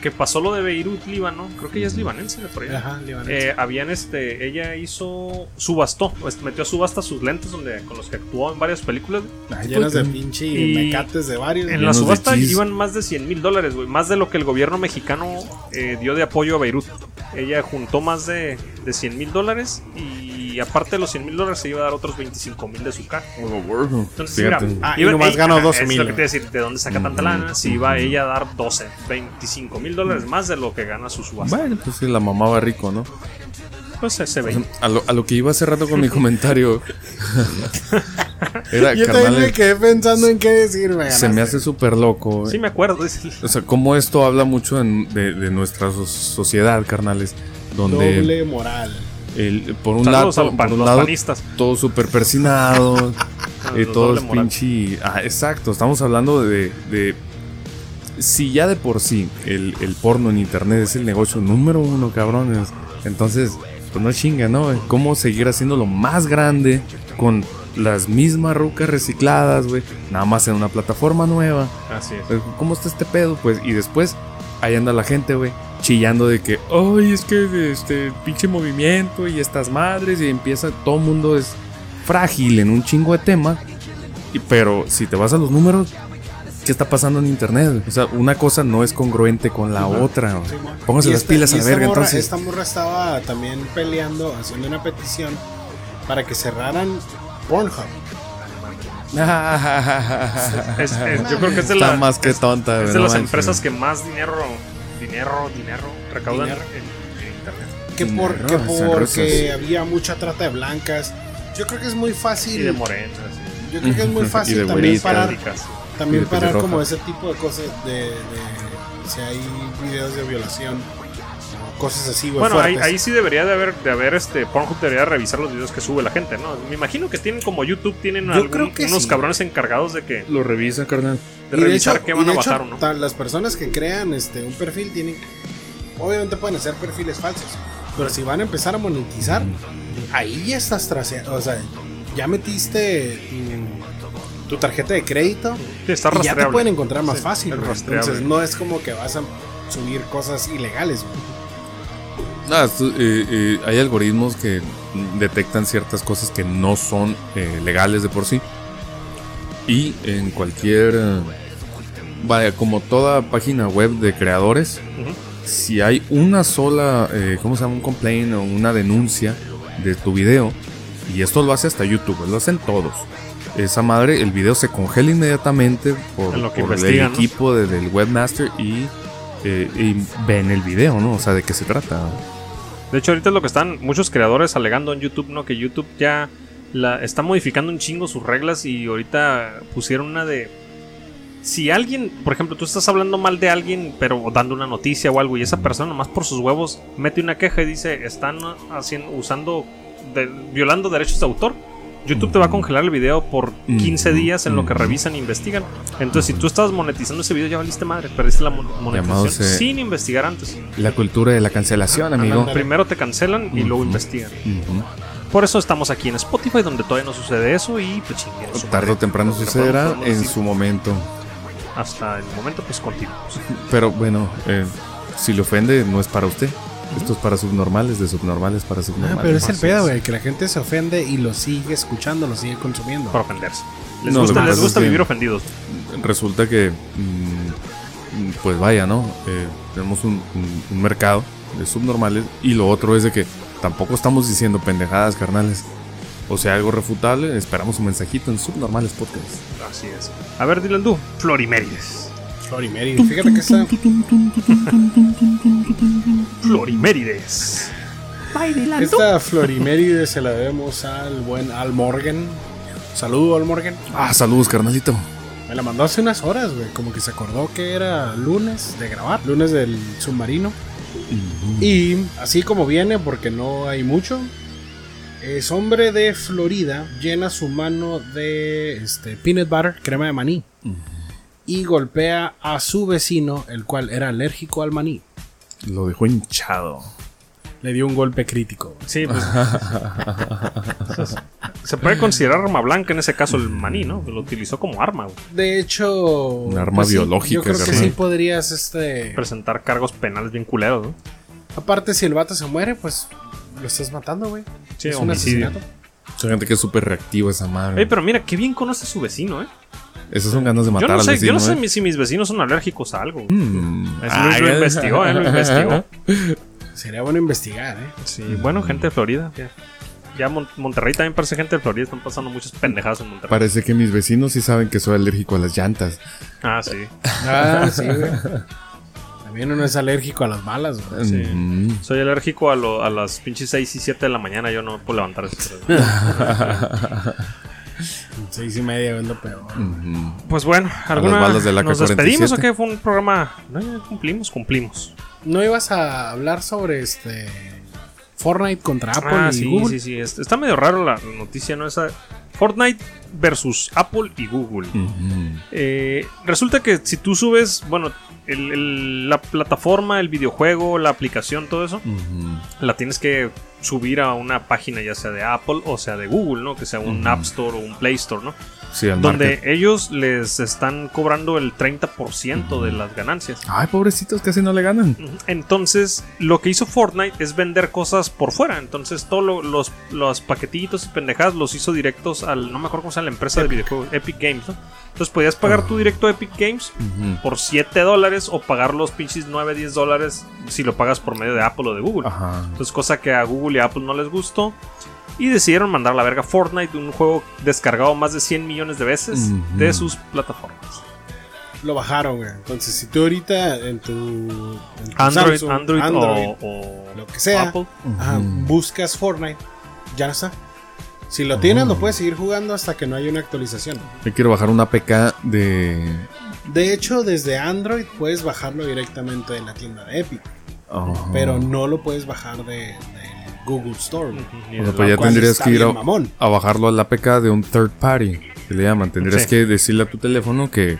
que pasó lo de Beirut, Líbano, creo que ella es libanense de por allá. Ajá, libanés. Eh, habían este, ella hizo, subastó, pues, metió a subasta sus lentes donde, con los que actuó en varias películas. Ah, llenas de pinche y- mecates de varios. En la subasta iban más de 100 mil dólares, güey. Más de lo que el gobierno mexicano eh, dio de apoyo a Beirut. Ella juntó más de, de 100 mil dólares y aparte de los 100 mil dólares se iba a dar otros 25 mil de su caja. Entonces, Fíjate. mira, Ah, y nomás ella- ganó ajá, 12 es mil, lo que te iba a decir, ¿de dónde saca tanta lana? Si iba ella a dar 12, 25 mil dólares más de lo que gana su subasta. Bueno, pues sí, la mamá va rico, ¿no? pues se, ve. A lo, a lo que iba hace rato con mi comentario. Era, Yo también me quedé pensando en qué decir, me se me hace súper loco. Sí, me acuerdo. O sea, como esto habla mucho en- de, de nuestra so- sociedad, carnales. Donde Doble moral. El- por un Saludos lado, a los por un lado todo súper persinado. eh, Los todo doble es moral. pinche. Ah, exacto, estamos hablando de, de- Si ya de por sí el, el porno en internet es el negocio número uno, cabrones. Entonces, pues no chinga, ¿no? ¿Cómo seguir haciéndolo más grande con las mismas rucas recicladas, güey? Nada más en una plataforma nueva. Así es. Eh, ¿Cómo está este pedo? Pues, y después, ahí anda la gente, güey, chillando de que, ay, es que este pinche movimiento y estas madres, y empieza, todo el mundo es frágil en un chingo de tema, y, pero si te vas a los números, ¿qué está pasando en internet? O sea, una cosa no es congruente con la otra. güey. Pónganse las esta- pilas a la esta verga, morra- entonces. Esta morra estaba también peleando, haciendo una petición para que cerraran Pornhub. Es- es- yo creo que es de, la- más que es- tonta, es de no las manches. empresas que más dinero, dinero, dinero recaudan Dinero. En, en internet. Que, por, que porque había mucha trata de blancas. Yo creo que es muy fácil. Y de morenas. yo creo que es muy fácil también güeritas. parar, también parar como ese tipo de cosas de, de- si hay videos de violación o cosas así, güey, Bueno, ahí, sí debería de haber, de haber este Pornhub debería revisar los videos que sube la gente, ¿no? Me imagino que tienen como YouTube, tienen Yo algún- creo que unos sí. cabrones encargados de que Lo revisa, carnal. De Y de revisar hecho- qué van a hecho, bajar o no. Las personas que crean este un perfil tienen. Obviamente pueden hacer perfiles falsos. Pero si van a empezar a monetizar, ahí ya estás traseando. O sea, ya metiste tu, tu tarjeta de crédito. Sí, está y ya te pueden encontrar más Sí, fácil. Entonces no es como que vas a subir cosas ilegales. Ah, eh, eh, hay algoritmos que detectan ciertas cosas que no son eh, legales de por sí. Y en cualquier. Vaya, como toda página web de creadores, si hay una sola. eh, ¿Cómo se llama? Un complaint o una denuncia de tu video. Y esto lo hace hasta YouTube, lo hacen todos. Esa madre, el video se congela inmediatamente por, En lo que por el equipo de- del webmaster y, eh, y ven el video, ¿no? O sea, de qué se trata. De hecho, ahorita es lo que están muchos creadores alegando en YouTube, ¿no? Que YouTube ya la, está modificando un chingo sus reglas y ahorita pusieron una de... Si alguien, por ejemplo, tú estás hablando mal de alguien, pero dando una noticia o algo, y esa persona nomás por sus huevos mete una queja y dice, están haciendo, usando, de- violando derechos de autor, YouTube te va a congelar el video por 15 Ujú, días en lo que revisan e investigan. Entonces, si tú estabas monetizando ese video, ya valiste madre, perdiste la mon- monetización sin investigar antes. La cultura de la cancelación, amigo. Primero te cancelan y luego investigan. Por eso estamos aquí en Spotify, donde todavía no sucede eso y pues Tarde o temprano sucederá en su momento. Hasta el momento, pues continuamos. Pero bueno, eh, si le ofende, no es para usted. Esto es para subnormales, de subnormales para Ah, subnormales. pero es el pedo, güey, que la gente se ofende y lo sigue escuchando, lo sigue consumiendo. Para ofenderse. Les No, gusta, les gusta vivir ofendidos. Resulta que, mm, pues vaya, ¿no? Eh, tenemos un, un- un mercado de subnormales y lo otro es de que tampoco estamos diciendo pendejadas, carnales. O sea, algo refutable, esperamos un mensajito en Subnormales Podcast. Así es. A ver, dile tú. Florimérides. Florimeri, fíjate que está. Florimérides. Esta Floriméride se la debemos al buen Al Morgan. Saludo Al Morgan. Ah, saludos, carnalito. Me la mandó hace unas horas, güey. Como que se acordó que era lunes de grabar. Lunes del submarino. Y así como viene, porque no hay mucho. Es hombre de Florida. Llena su mano de este, peanut butter, crema de maní. Y golpea a su vecino, el cual era alérgico al maní. Lo dejó hinchado. Le dio un golpe crítico. Sí, pues. se puede considerar arma blanca en ese caso el maní, ¿no? Lo utilizó como arma, güey. De hecho. Un arma sí, biológica, Yo creo que sí podrías, este. Presentar cargos penales bien culeros, ¿no? Aparte, si el vato se muere, pues lo estás matando, güey. Sí, es un homicidio. asesinato. Hay gente que es súper reactiva esa madre. Ey, pero mira, qué bien conoce a su vecino, ¿eh? Esas son ganas de matar Yo no al sé, vecino, yo no sé ¿eh? si mis vecinos son alérgicos a algo. Mm. Lo- lo investigó, ¿eh? Lo investigó. Sería bueno investigar, ¿eh? Sí, bueno, gente de Florida. Ya, ya Mon- Monterrey también parece gente de Florida. Están pasando muchas pendejadas en Monterrey. Parece que mis vecinos sí saben que soy alérgico a las llantas. Ah, sí. Ah, sí, güey. También uno es alérgico a las balas, güey. Sí. Soy alérgico a, lo- a las pinches 6 y 7 de la mañana. Yo no puedo levantar ese Seis y media es lo peor. Pues bueno, ¿alguna, las balas del ¿nos AK-47? despedimos o qué? Fue un programa. No, ya cumplimos, cumplimos. ¿No ibas a hablar sobre este Fortnite contra Apple ah, y sí, Google? sí, sí. es- Está medio raro la noticia, ¿no? Esa Fortnite versus Apple y Google. Eh, resulta que si tú subes, bueno, el- el- la plataforma, el videojuego, la aplicación, todo eso, la tienes que subir a una página ya sea de Apple o sea de Google, ¿no? Que sea un. App Store o un Play Store, ¿no? Sí, Donde market. ellos les están cobrando el 30% de las ganancias. Ay, pobrecitos, casi no le ganan. Entonces, lo que hizo Fortnite es vender cosas por fuera. Entonces, todos lo- los, los paquetitos y pendejadas los hizo directos al. No me acuerdo cómo se llama la empresa de videojuegos, Epic Games, ¿no? Entonces, podías pagar tu directo a Epic Games por 7 dólares o pagar los pinches 9, 10 dólares si lo pagas por medio de Apple o de Google. Entonces, cosa que a Google y a Apple no les gustó. Y decidieron mandar a la verga Fortnite, un juego descargado más de 100 millones de veces de sus plataformas. Lo bajaron, güey. Entonces, si tú ahorita en tu, en tu Android, Samsung, Android, Android, o, o lo que sea, Apple. ajá, buscas Fortnite, ya no está. Si lo tienes, lo puedes seguir jugando hasta que no haya una actualización. Yo quiero bajar una APK de. De hecho, desde Android puedes bajarlo directamente de la tienda de Epic, Ajá. pero no lo puedes bajar de, de Google Store. güey. Ujú, y O sea, de pues ya tendrías que ir a, a bajarlo al APK de un third party, que le llaman. Tendrías Sí. que decirle a tu teléfono que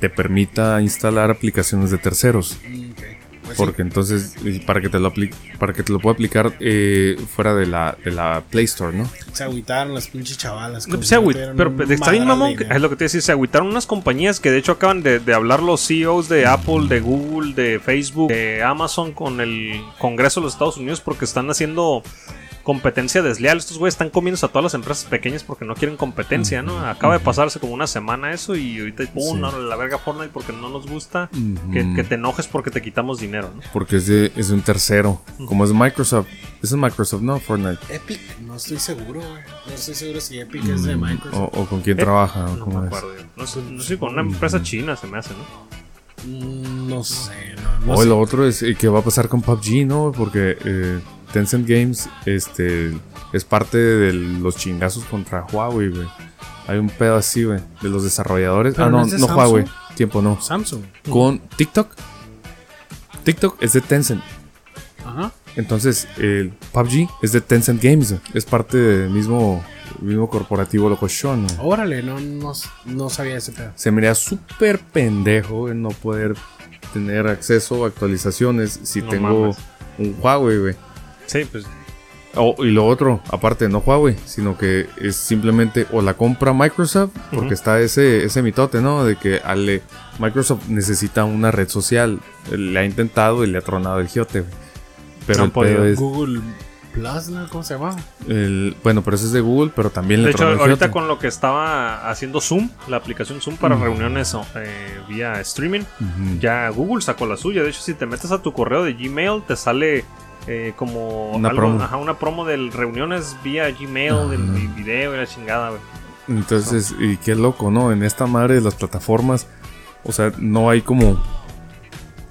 te permita instalar aplicaciones de terceros. Mm, Pues sí. Porque entonces, para que te lo apli- para que te lo pueda aplicar eh, fuera de la, de la Play Store, ¿no? Se agüitaron las pinches chavalas. No, se no agüit- tuvieran pero pues, está bien mamón, es lo que te decía, se agüitaron unas compañías que de hecho acaban de, de hablar los CEOs de Apple, de Google, de Facebook, de Amazon con el Congreso de los Estados Unidos porque están haciendo competencia desleal. Estos güeyes están comiéndose a todas las empresas pequeñas porque no quieren competencia, ¿no? Acaba de pasarse como una semana eso y ahorita, pum, Sí. no, la verga Fortnite porque no nos gusta. Que, que te enojes porque te quitamos dinero, ¿no? Porque es de, es de un tercero. Como es Microsoft. Es de Microsoft, ¿no? Fortnite. Epic, no estoy seguro, güey. No estoy seguro si Epic es de Mm, Microsoft. O, o con quién Eh, trabaja. o No cómo me es. acuerdo. yo. No sé, no sé, con una empresa china se me hace, ¿no? Mm, No sé, no, no o sé. lo otro es eh, qué va a pasar con PUBG, ¿no? Porque eh, Tencent Games este, es parte de los chingazos contra Huawei, güey. Hay un pedo así, güey, de los desarrolladores. Pero ah, no no, de. Huawei. Tiempo no. Samsung. Con TikTok. TikTok es de Tencent. Ajá. Entonces, el PUBG es de Tencent Games. Es parte del mismo, mismo corporativo locochón. Órale, no, no, no sabía ese pedo. Se me haría súper pendejo en no poder tener acceso a actualizaciones si No tengo un Huawei, güey. Sí, pues O- y lo otro, aparte, no Huawei, sino que es simplemente o la compra Microsoft, porque está ese, ese mitote, ¿no? De que ale, Microsoft necesita una red social. Le ha intentado y le ha tronado el giote. Pero No el es. Google Plus, ¿no? ¿Cómo se llama? el- bueno, pero ese es de Google, pero también De le hecho, el ahorita con lo que estaba haciendo Zoom, la aplicación Zoom para Mm. reuniones eh, vía streaming, ya Google sacó la suya. De hecho, si te metes a tu correo de Gmail, te sale eh, como Una algo- promo. ajá, una promo de reuniones vía Gmail, del del video y la chingada, güey. Entonces, y qué loco, ¿no? En esta madre de las plataformas, o sea, no hay como,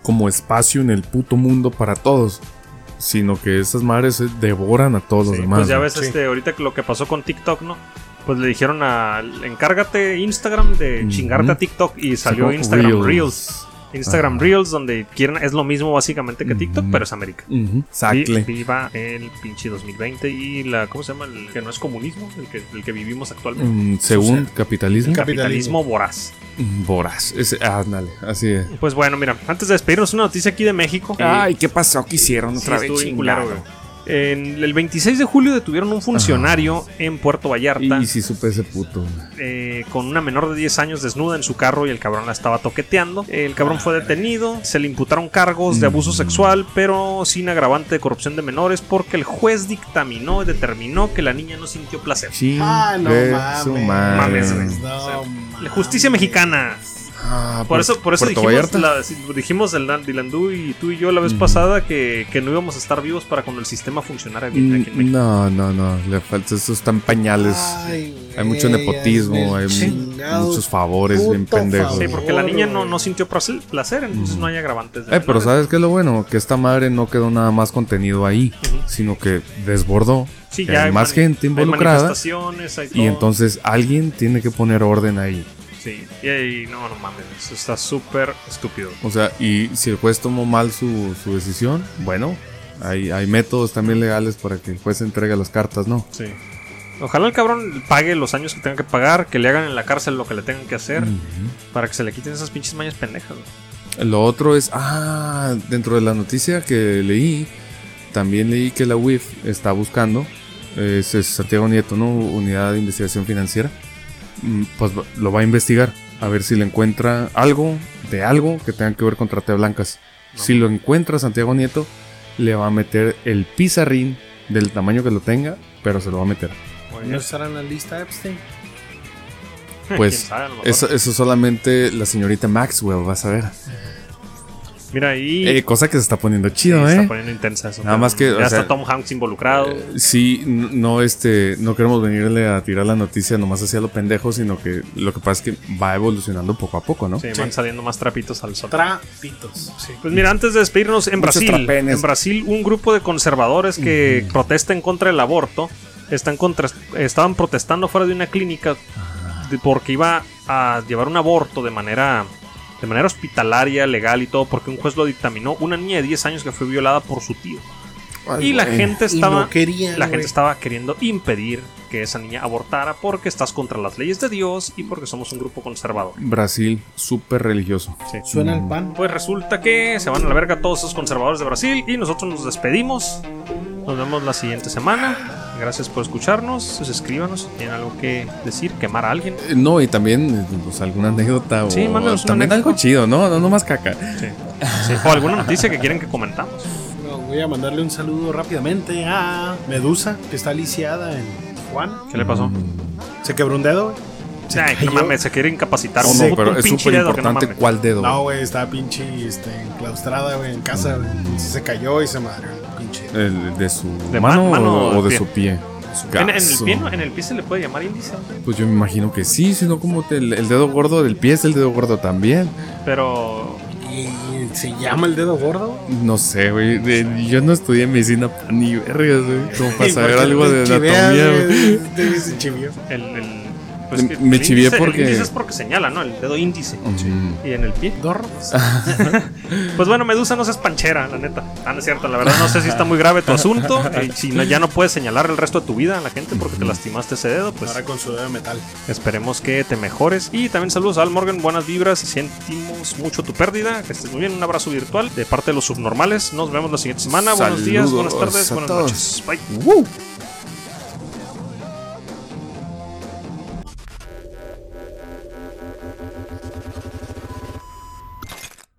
como espacio en el puto mundo para todos, sino que esas madres devoran a todos los Sí, demás. pues ya ¿no? ves, Sí. este, ahorita que lo que pasó con TikTok, ¿no? Pues le dijeron a. Encárgate Instagram de chingarte a TikTok y salió Instagram Reels. Instagram Ajá. Reels, donde quieren, es lo mismo básicamente que TikTok, pero es América. Vi- Exactly. Viva el pinche 2020 y la. ¿Cómo se llama? El que no es comunismo, el que, el que vivimos actualmente. Mm, según capitalismo, Capitalismo voraz. mm, voraz. Ese, ándale, así es. Pues bueno, mira, antes de despedirnos, una noticia aquí de México. Ay, ¿qué pasó? ¿Qué hicieron Sí, otra vez? En el 26 de julio detuvieron un funcionario en Puerto Vallarta Y si supe ese puto. eh, con una menor de 10 años desnuda en su carro y el cabrón la estaba toqueteando. El cabrón fue detenido, se le imputaron cargos de abuso Mm. sexual, pero sin agravante de corrupción de menores porque el juez dictaminó y determinó que la niña no sintió placer. Ah, no mames. Mames. No, La mames. justicia mexicana. Ah, Por eso, por eso dijimos, Vallarta. la- dijimos el Dilandú y tú y yo la vez pasada que, que no íbamos a estar vivos para cuando el sistema funcionara bien aquí en Mm, México. No, no, no, le falta, eso está en pañales. Ay, hay mucho nepotismo, hay muchos favores bien pendejos. Sí, porque la niña no, no sintió placer, entonces no hay agravantes. de Eh, pero. ¿sabes qué es lo bueno? Que esta madre no quedó nada más contenido ahí, sino que desbordó. Sí, que ya hay más gente hay involucrada. manifestaciones, hay Y entonces alguien tiene que poner orden ahí. Sí, y ahí, no, no mames, eso está súper estúpido. O sea, y si el juez tomó mal su, su decisión, bueno, hay, hay métodos también legales para que el juez entregue las cartas, ¿no? Sí. Ojalá el cabrón pague los años que tenga que pagar, que le hagan en la cárcel lo que le tengan que hacer, para que se le quiten esas pinches mañas pendejas. güey. Lo otro es, ah, dentro de la noticia que leí, también leí que la UIF está buscando, es, es Santiago Nieto, ¿no? Unidad de Investigación Financiera, pues va- lo va a investigar, a ver si le encuentra algo de algo que tenga que ver con trata de blancas. Si lo encuentra Santiago Nieto, le va a meter el pizarrín del tamaño que lo tenga, pero se lo va a meter. ¿No estará en la lista Epstein? Pues eso, eso solamente la señorita Maxwell vas a ver. Mira ahí. Eh, cosa que se está poniendo sí, chido, está ¿eh? poniendo intensa eso. Nada pero más que, Ya o está sea, Tom Hanks involucrado. Sí, n- no, este, no queremos venirle a tirar la noticia nomás hacia lo pendejo, sino que lo que pasa es que va evolucionando poco a poco, ¿no? sí, van saliendo más trapitos al sol. Trapitos. Sí. Pues mira, antes de despedirnos, en Muchos Brasil, trapenes. en Brasil, un grupo de conservadores que protesta en contra del aborto están contra, estaban protestando fuera de una clínica porque iba a llevar un aborto de manera de manera hospitalaria, legal y todo, porque un juez lo dictaminó. Una niña de 10 años que fue violada por su tío. y la gente estaba no querían, la gente estaba queriendo impedir que esa niña abortara porque estás contra las leyes de Dios y porque somos un grupo conservador. Brasil, súper religioso. Sí. Suena el pan. Pues resulta que se van a la verga todos esos conservadores de Brasil y nosotros nos despedimos. Nos vemos la siguiente semana. Gracias por escucharnos. Pues escríbanos si tienen algo que decir, quemar a alguien. Eh, No, y también, eh, pues, alguna anécdota o Sí, mándanos una también anécdota. algo chido, ¿no? No, no más caca. Sí. Sí, O alguna noticia que quieren que comentamos. Bueno, voy a mandarle un saludo rápidamente a Medusa, que está lisiada en Juan. ¿Qué le pasó? Se quebró un dedo, güey. Se Ay, no mames, se quiere incapacitar. No, un no, pero es súper no importante mames. cuál dedo. No, güey, estaba pinche este, enclaustrada, güey, en casa, güey. Se cayó y se madreó el pinche. El de su De mano, ma- mano o, de pie. su pie. En, en el pie, ¿no? en el pie se le puede llamar índice, Pues yo me imagino que sí, sino como te- el, el dedo gordo del pie es el dedo gordo también. pero ¿Y, y se llama el dedo gordo? No sé, güey. de- Yo no estudié medicina ni vergas, güey. Como para ¿Y saber algo de anatomía, güey. el, el- pues Me- que me chivié índice- porque- el índice es porque señala, ¿no? El dedo índice. Ujú. Y en el pie. Pues bueno, Medusa no seas panchera, la neta. Ah, no es cierto, la verdad no sé si está muy grave tu asunto. si no, ya no puedes señalar el resto de tu vida a la gente porque te lastimaste ese dedo, pues Ahora con su dedo de metal. esperemos que te mejores. Y también saludos a Al Morgan, buenas vibras. Sentimos mucho tu pérdida. Que estés muy bien. Un abrazo virtual de parte de los subnormales. Nos vemos la siguiente semana. Buenos días, buenas tardes, buenas noches. Bye. Uh.